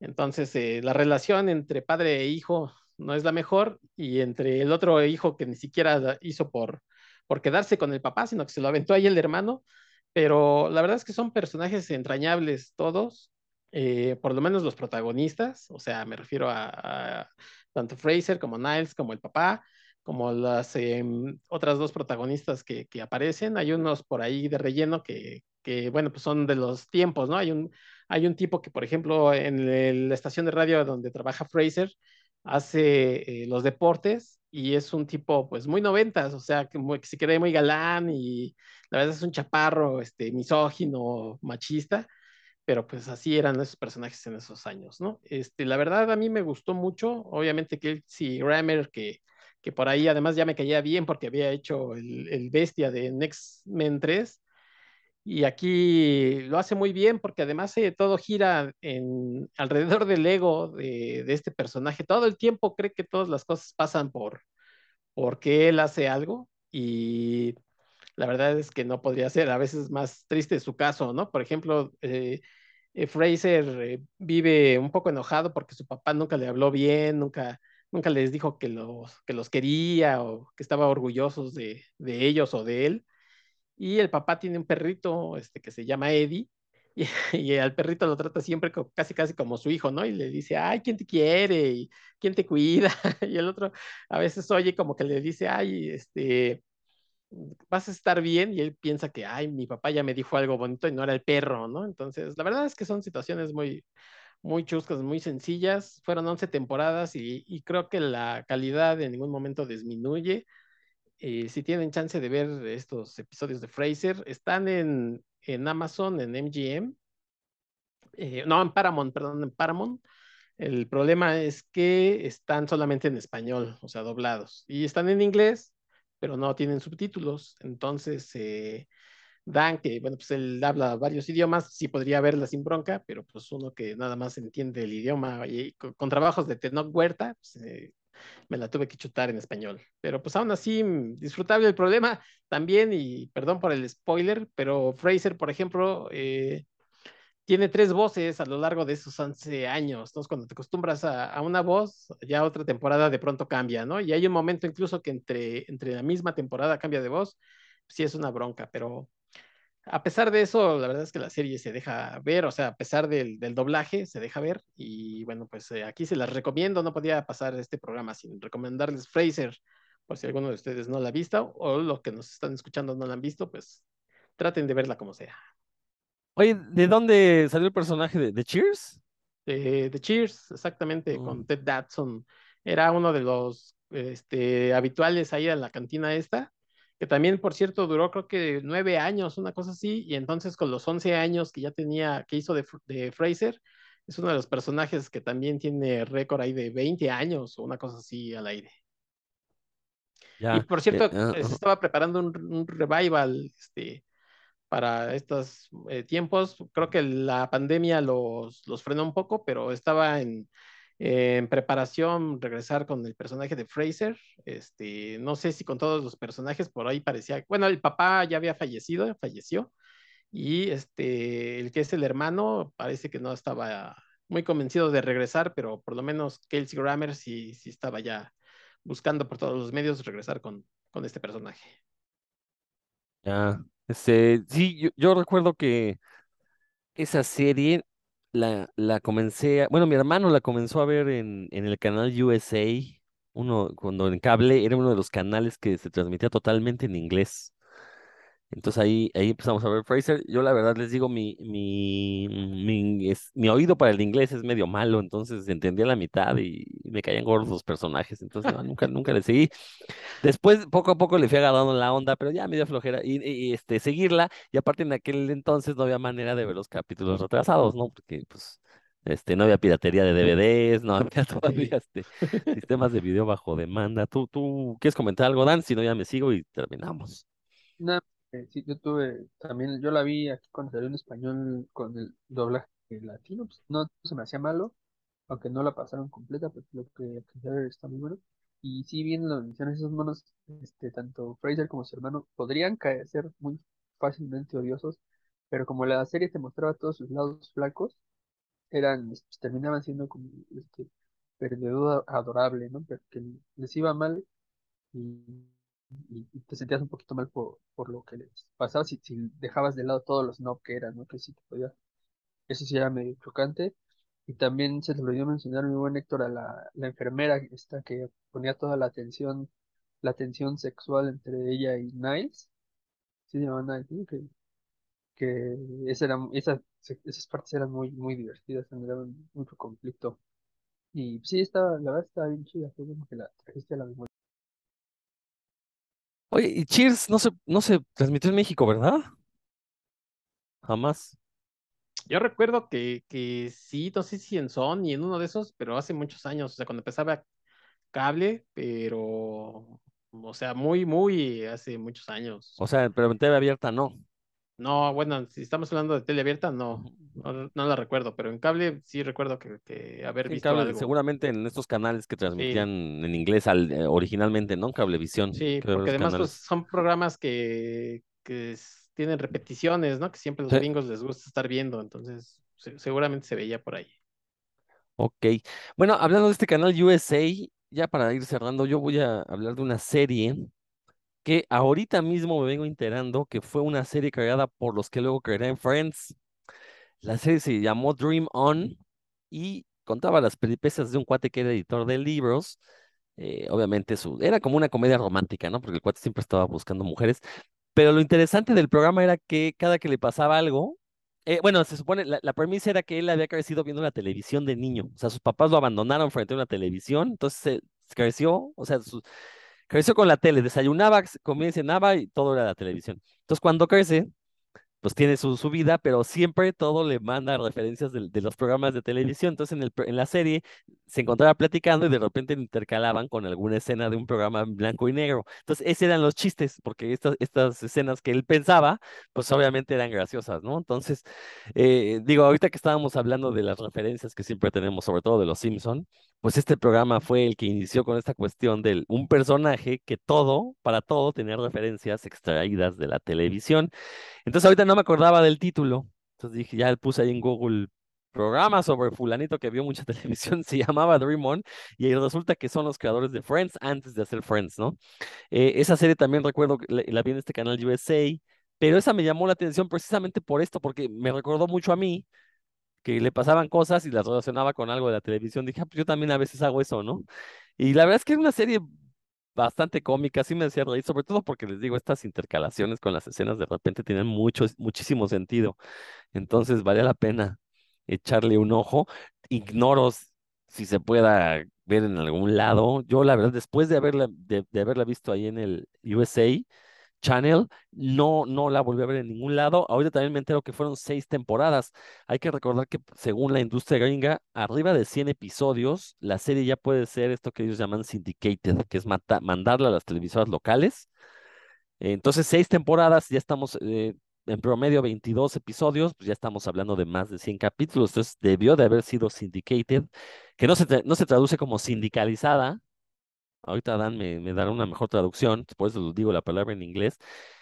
Entonces, eh, la relación entre padre e hijo no es la mejor y entre el otro hijo que ni siquiera hizo por, por quedarse con el papá, sino que se lo aventó ahí el hermano. Pero la verdad es que son personajes entrañables todos eh, por lo menos los protagonistas, o sea, me refiero a, tanto Fraser como Niles, como el papá, como las em, otras dos protagonistas que, aparecen. Hay unos por ahí de relleno que, bueno, pues son de los tiempos, ¿no? Hay un, hay un tipo que, por ejemplo, en la estación de radio donde trabaja Fraser, hace eh, los deportes y es un tipo, pues, muy noventas, o sea, que, que se cree muy galán y la verdad es un chaparro, este, misógino, machista pero pues así eran esos personajes en esos años, ¿no? Este, la verdad a mí me gustó mucho, obviamente que sí, Grammer, que, que por ahí además ya me caía bien porque había hecho el, el bestia de Next Men 3, y aquí lo hace muy bien porque además eh, todo gira en, alrededor del ego de, de, este personaje. Todo el tiempo cree que todas las cosas pasan por porque él hace algo y la verdad es que no podría ser. A veces más triste su caso, ¿no? Por ejemplo, eh, eh, Fraser eh, vive un poco enojado porque su papá nunca le habló bien, nunca, nunca les dijo que los, que los quería o que estaba orgullosos de, ellos o de él. Y el papá tiene un perrito este, que se llama Eddie. Y, al perrito lo trata siempre casi casi como su hijo, ¿no? Y le dice, ay, ¿quién te quiere? ¿Y quién te cuida? Y el otro a veces oye como que le dice, ay, este, vas a estar bien y él piensa que, ay, mi papá ya me dijo algo bonito y no era el perro, ¿no? Entonces, la verdad es que son situaciones muy, muy chuscas, muy sencillas. Fueron 11 temporadas y, creo que la calidad en ningún momento disminuye. Eh, si tienen chance de ver estos episodios de Fraser, están en, en Amazon, en MGM. Eh, no, en Paramount, perdón, en Paramount. El problema es que están solamente en español, o sea, doblados. Y están en inglés, pero no tienen subtítulos. Entonces, eh, Dan, que bueno, pues él habla varios idiomas, sí podría verla sin bronca, pero pues uno que nada más entiende el idioma y con, trabajos de Tenoch Huerta, pues, eh, me la tuve que chutar en español. Pero pues aún así, mm, disfrutable el problema también, y perdón por el spoiler, pero Fraser, por ejemplo, eh, tiene tres voces a lo largo de esos 11 años. Entonces, cuando te acostumbras a, una voz, ya otra temporada de pronto cambia, ¿no? Y hay un momento incluso que entre, entre la misma temporada cambia de voz, sí es una bronca, pero a pesar de eso, la verdad es que la serie se deja ver, o sea, a pesar del, del doblaje, se deja ver. Y bueno, pues eh, aquí se las recomiendo. No podía pasar este programa sin recomendarles Fraser, por si alguno de ustedes no la ha visto o los que nos están escuchando no la han visto, pues traten de verla como sea. Oye, ¿de dónde salió el personaje de, de Cheers? De, de Cheers, exactamente, Oh. con Ted Datson. Era uno de los este, habituales ahí en la cantina esta, que también, por cierto, duró creo que nueve años, una cosa así, y entonces con los once años que ya tenía, que hizo de, de Fraser, es uno de los personajes que también tiene récord ahí de 20 años o una cosa así al aire. Ya. Y por cierto, eh, ah, eh, se estaba preparando un, un revival este, para estos eh, tiempos. Creo que la pandemia los, los frenó un poco, pero estaba en, en preparación regresar con el personaje de Fraser. Este, no sé si con todos los personajes, por ahí parecía. Bueno, el papá ya había fallecido, falleció. Y este, el que es el hermano parece que no estaba muy convencido de regresar, pero por lo menos Kelsey Grammer sí, sí estaba ya buscando por todos los medios regresar con, con este personaje. Ya. Este, sí, yo, yo recuerdo que esa serie la, la comencé, bueno, mi hermano la comenzó a ver en, en el canal USA, uno, cuando en cable era uno de los canales que se transmitía totalmente en inglés. Entonces ahí, ahí empezamos a ver Fraser. Yo la verdad les digo, mi, mi, mi, es- mi oído para el inglés es medio malo, entonces entendía la mitad y, me caían gordos los personajes, entonces no, nunca, nunca le seguí. Después, poco a poco le fui agarrando la onda, pero ya me dio flojera y, y, este, seguirla. Y aparte en aquel entonces no había manera de ver los capítulos retrasados, ¿no? Porque pues este, no había piratería de DVDs, no había todavía este, sistemas de video bajo demanda. ¿Tú, tú quieres comentar algo, Dan? Si no, ya me sigo y terminamos. Nada, eh, sí, yo tuve, también yo la vi aquí cuando salió en español con el doblaje latino, pues no se me hacía malo, aunque no la pasaron completa, porque lo que ver está muy bueno. Y sí, bien lo mencionas, esos monos, este, tanto Fraser como su hermano, podrían caer, ser muy fácilmente odiosos, pero como la serie te mostraba todos sus lados flacos, eran, pues, terminaban siendo como este perdedor adorable, ¿no? Porque les iba mal y, y- te sentías un poquito mal por, por lo que les pasaba si, si dejabas de lado todos los no que eran, ¿no? Que sí te podía, eso sí era medio chocante. Y también se te olvidó mencionar, mi buen Héctor, a la, la enfermera esta que ponía toda la tensión, la tensión sexual entre ella y Niles. Sí, se llamaba Niles. Que, que esa era, esas partes eran muy, muy divertidas, generaban mucho conflicto. Y sí, estaba, la verdad estaba bien chida, fue como que la trajiste a la memoria. Oye, y Cheers no se, no se transmitió en México, ¿verdad? Jamás. Yo recuerdo que, que sí, no sé si en Son y en uno de esos, pero hace muchos años, o sea, cuando empezaba cable, pero, o sea, muy, muy hace muchos años. O sea, pero en TV abierta no. No, bueno, si estamos hablando de tele abierta, no, no, no la recuerdo, pero en cable sí recuerdo que, que haber en visto cable, algo. seguramente en estos canales que Sí, transmitían en inglés al, eh, originalmente, ¿no? Cablevisión, sí, porque además pues son programas que, que tienen repeticiones, ¿no? Que siempre los Sí, gringos les gusta estar viendo, entonces se- seguramente se veía por ahí. ok. Bueno, hablando de este canal USA, ya para ir cerrando, yo voy a hablar de una serie que ahorita mismo me vengo enterando que fue una serie creada por los que luego crearían Friends. La serie se llamó Dream On y contaba las peripecias de un cuate que era editor de libros. eh, obviamente su, era como una comedia romántica, ¿no? Porque el cuate siempre estaba buscando mujeres. Pero lo interesante del programa era que cada que le pasaba algo, eh, bueno, se supone, la, la premisa era que él había crecido viendo la televisión de niño. O sea, sus papás lo abandonaron frente a una televisión, entonces se creció, o sea, su- creció con la tele, desayunaba, comía y cenaba y todo era la televisión. Entonces, cuando crece, pues tiene su, su vida, pero siempre todo le manda referencias de, de los programas de televisión. Entonces, en, el, en la serie se encontraba platicando y de repente intercalaban con alguna escena de un programa blanco y negro. Entonces, esos eran los chistes, porque estas, estas escenas que él pensaba, pues obviamente eran graciosas, ¿no? Entonces, eh, digo, ahorita que estábamos hablando de las referencias que siempre tenemos, sobre todo de los Simpson, pues este programa fue el que inició con esta cuestión de un personaje que todo, para todo, tenía referencias extraídas de la televisión. Entonces ahorita no me acordaba del título. Entonces dije, ya puse ahí en Google programa sobre fulanito que vio mucha televisión, se llamaba Dream On, y resulta que son los creadores de Friends antes de hacer Friends, ¿no? Eh, esa serie también recuerdo que la, la vi en este canal USA, Pero esa me llamó la atención precisamente por esto, porque me recordó mucho a mí que le pasaban cosas y las relacionaba con algo de la televisión. Dije, ah, pues yo también a veces hago eso, ¿no? Y la verdad es que es una serie bastante cómica, sí me hacía reír, sobre todo porque les digo, estas intercalaciones con las escenas de repente tienen mucho, muchísimo sentido. Entonces, vale la pena echarle un ojo. Ignoro si se pueda ver en algún lado. Yo, la verdad, después de haberla, de haberla visto ahí en el USA, Channel, no, no la volví a ver en ningún lado. Ahorita también me entero que fueron seis temporadas. Hay que recordar que según la industria gringa, arriba de 100 episodios, la serie ya puede ser esto que ellos llaman syndicated, que es mandarla a las televisoras locales. Entonces, seis temporadas, ya estamos eh, en promedio 22 episodios, pues ya estamos hablando de más de 100 capítulos. Entonces, debió de haber sido syndicated, que no se, no se traduce como sindicalizada, Ahorita Dan me, me dará una mejor traducción, por eso digo la palabra en inglés.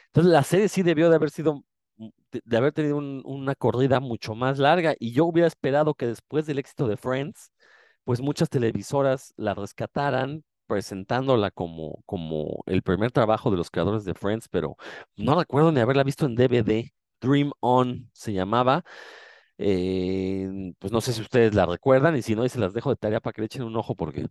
Entonces la serie sí debió de haber sido, mm, de, haber tenido una corrida mucho más larga y yo hubiera esperado que después del éxito de Friends, pues muchas televisoras la rescataran presentándola como, como el primer trabajo de los creadores de Friends, pero no recuerdo ni haberla visto en DVD. Dream On se llamaba. Eh, pues no sé si ustedes la recuerdan y si no, y se las dejo de tarea para que le echen un ojo porque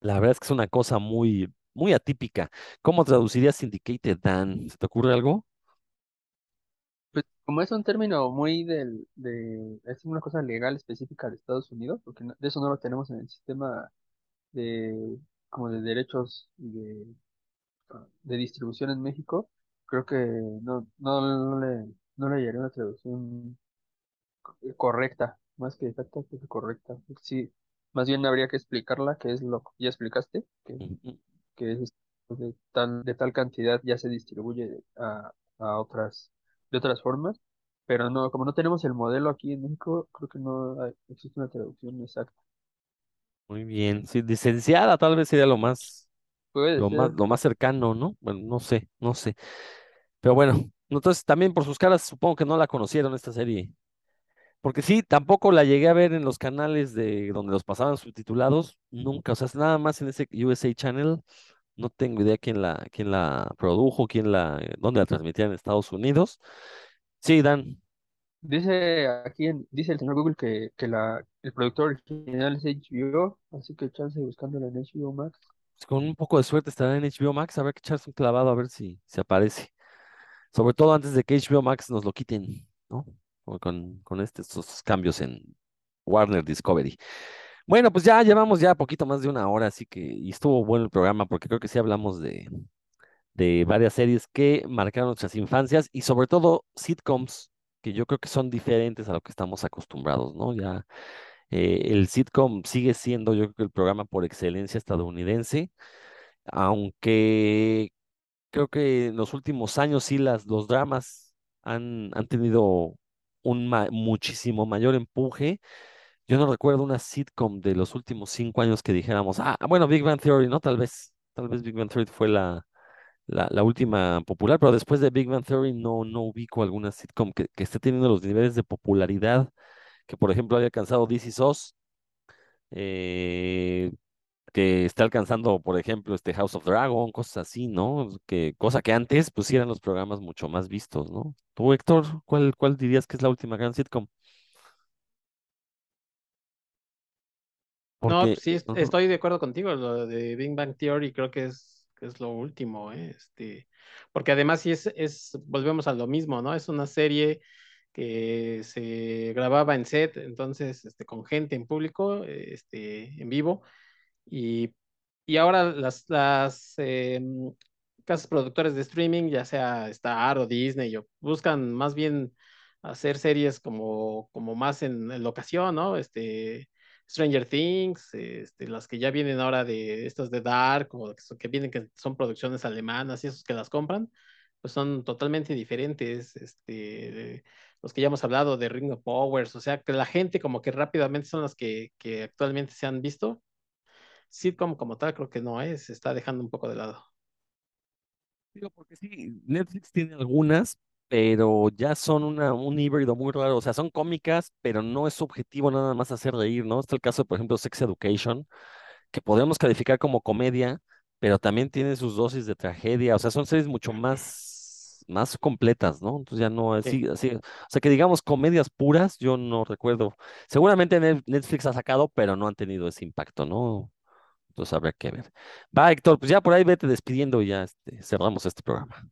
la verdad es que es una cosa muy, muy atípica. ¿Cómo traducirías syndicated, Dan? ¿Se te ocurre algo? Pues como es un término muy del, de, es una cosa legal específica de Estados Unidos, porque de eso no lo tenemos en el sistema de, como de derechos de, de distribución en México, creo que no, no, no le, no le haría una traducción correcta, más que exacta, que correcta. Sí, más bien habría que explicarla, que es lo que ya explicaste, que, que es de tal, de tal cantidad ya se distribuye a, a otras, de otras formas, pero no, como no tenemos el modelo aquí en México, creo que no existe una traducción exacta. Muy bien, sí, licenciada tal vez sería lo más, Puede lo más, lo más cercano, ¿no? Bueno, no sé, no sé. Pero bueno, entonces también por sus caras supongo que no la conocieron esta serie. Porque sí, tampoco la llegué a ver en los canales de donde los pasaban subtitulados, nunca, o sea, nada más en ese USA Channel, no tengo idea quién la, quién la produjo, quién la, dónde la transmitía en Estados Unidos. Sí, Dan, Dice aquí, en- dice el señor Google que, que la, el productor original es HBO, así que chance buscándola en HBO Max. pues, con un poco de suerte estará en HBO Max, habrá que echarse un clavado a ver si se aparece. Sobre todo antes de que HBO Max nos lo quiten, ¿no? Con este- estos cambios en Warner Discovery. Bueno, pues ya llevamos ya poquito más de una hora, así que y estuvo bueno el programa porque creo que sí hablamos de, de varias series que marcaron nuestras infancias y sobre todo sitcoms que yo creo que son diferentes a lo que estamos acostumbrados, ¿no? Ya eh, el sitcom sigue siendo yo creo que el programa por excelencia estadounidense, aunque creo que en los últimos años sí las, los dramas han, han tenido un muchísimo mayor empuje. Yo no recuerdo una sitcom de los últimos cinco años que dijéramos, ah, bueno, Big Bang Theory, ¿no? Tal vez, tal vez Big Bang Theory fue la, la, última popular, pero después de Big Bang Theory no, no ubico alguna sitcom que, que esté teniendo los niveles de popularidad que, por ejemplo, haya alcanzado Is Us, eh, que está alcanzando, por ejemplo, este House of Dragon, cosas así, ¿no? Que, cosa que antes, pues, eran los programas mucho más vistos, ¿no? Tú, Héctor, ¿cuál, cuál dirías que es la última gran sitcom? No, pues sí, estoy de acuerdo contigo. Lo de Big Bang Theory creo que es, que es lo último, ¿eh? Este, porque además sí es, es, volvemos a lo mismo, ¿no? Es una serie que se grababa en set, entonces, este, con gente en público, este, en vivo, y, y ahora las, las eh, casas productoras de streaming, ya sea Star o Disney, o buscan más bien hacer series como, como más en, locación, ¿no? Este, Stranger Things, este, las que ya vienen ahora de estas de Dark, o que, que vienen que son producciones alemanas y esos que las compran, pues son totalmente diferentes. Este, los que ya hemos hablado de Ring of Powers, o sea, que la gente como que rápidamente son las que, que actualmente se han visto. Sitcom como tal creo que no es, se está dejando un poco de lado. digo, porque sí, Netflix tiene algunas, pero ya son una, un híbrido muy raro, o sea, son cómicas, pero no es objetivo nada más hacer reír, ¿no? Está el caso, por ejemplo, Sex Education, que podemos calificar como comedia, pero también tiene sus dosis de tragedia, o sea, son series mucho más, más completas, ¿no? Entonces ya no así, Sí. así, o sea que digamos comedias puras, yo no recuerdo. Seguramente Net- Netflix ha sacado, pero no han tenido ese impacto, ¿no? Entonces habrá que ver. Va, Héctor, pues ya por ahí vete despidiendo y ya este, cerramos este programa.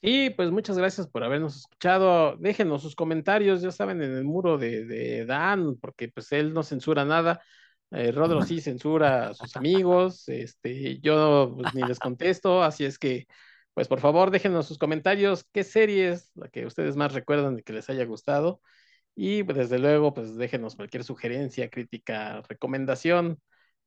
Y pues muchas gracias por habernos escuchado. Déjenos sus comentarios, ya saben, en el muro de, de Dan, porque pues él no censura nada. Eh, Rodro sí censura a sus amigos, este, yo pues, ni les contesto, así es que, pues por favor, déjenos sus comentarios, qué series, la que ustedes más recuerdan de que les haya gustado. Y pues, desde luego, pues déjenos cualquier sugerencia, crítica, recomendación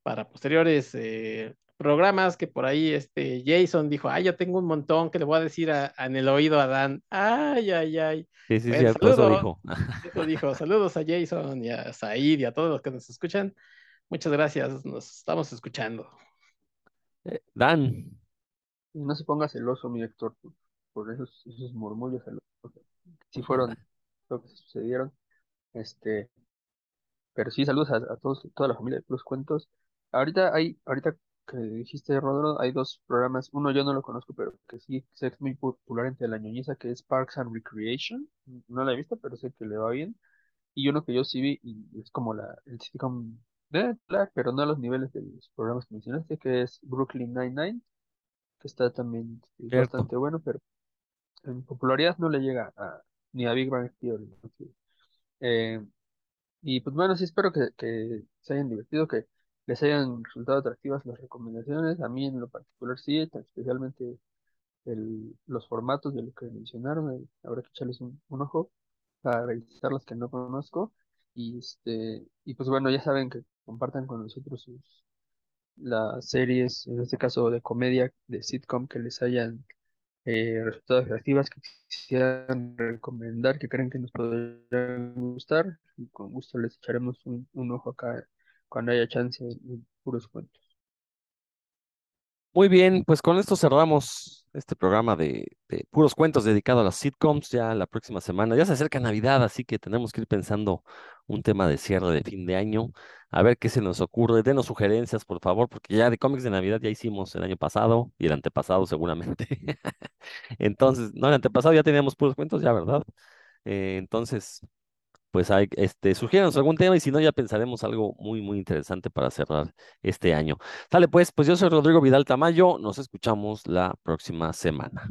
para posteriores eh, programas que por ahí este Jason dijo, ay, yo tengo un montón que le voy a decir a- a- en el oído a Dan. Ay, ay, ay. Sí, sí, eso saludos. dijo. Eso dijo, saludos a Jason y a Said y a todos los que nos escuchan. Muchas gracias, nos estamos escuchando. Eh, Dan, no se ponga celoso, mi Héctor, por, por esos, esos murmullos celosos. Si fueron lo que sucedieron. Este, pero sí, saludos a, a todos, toda la familia de Plus Cuentos. Ahorita hay, ahorita que dijiste, Rodro, hay dos programas. Uno yo no lo conozco, pero que sí es muy popular entre la ñoñiza, que es Parks and Recreation. No la he visto, pero sé que le va bien. Y uno que yo sí vi, y es como la, el sitcom de Black, pero no a los niveles de los programas que mencionaste, que es Brooklyn Nine-Nine, que está también es bastante bueno, pero en popularidad no le llega a, ni a Big Bang Theory. Eh, y pues bueno, sí espero que, que se hayan divertido, que les hayan resultado atractivas las recomendaciones. A mí en lo particular sí, especialmente el, los formatos de lo que mencionaron. eh, habrá que echarles un, ojo para revisar las que no conozco. Y este, y pues bueno, ya saben que compartan con nosotros sus las series, en este caso de comedia, de sitcom que les hayan eh, resultado atractivas, que quisieran recomendar, que creen que nos podrían gustar. Y con gusto les echaremos un ojo acá cuando haya chance puros cuentos. Muy bien, pues con esto cerramos este programa de, de puros cuentos dedicado a las sitcoms. Ya la próxima semana, ya se acerca Navidad, así que tenemos que ir pensando un tema de cierre de fin de año. A ver qué se nos ocurre. Denos sugerencias, por favor, porque ya de cómics de Navidad ya hicimos el año pasado y el antepasado seguramente. Entonces, no, el antepasado ya teníamos puros cuentos, ya, ¿verdad? Eh, entonces, pues hay, este, sugiéranos algún tema y si no, ya pensaremos algo muy, muy interesante para cerrar este año. Sale pues, pues yo soy Rodrigo Vidal Tamayo, nos escuchamos la próxima semana.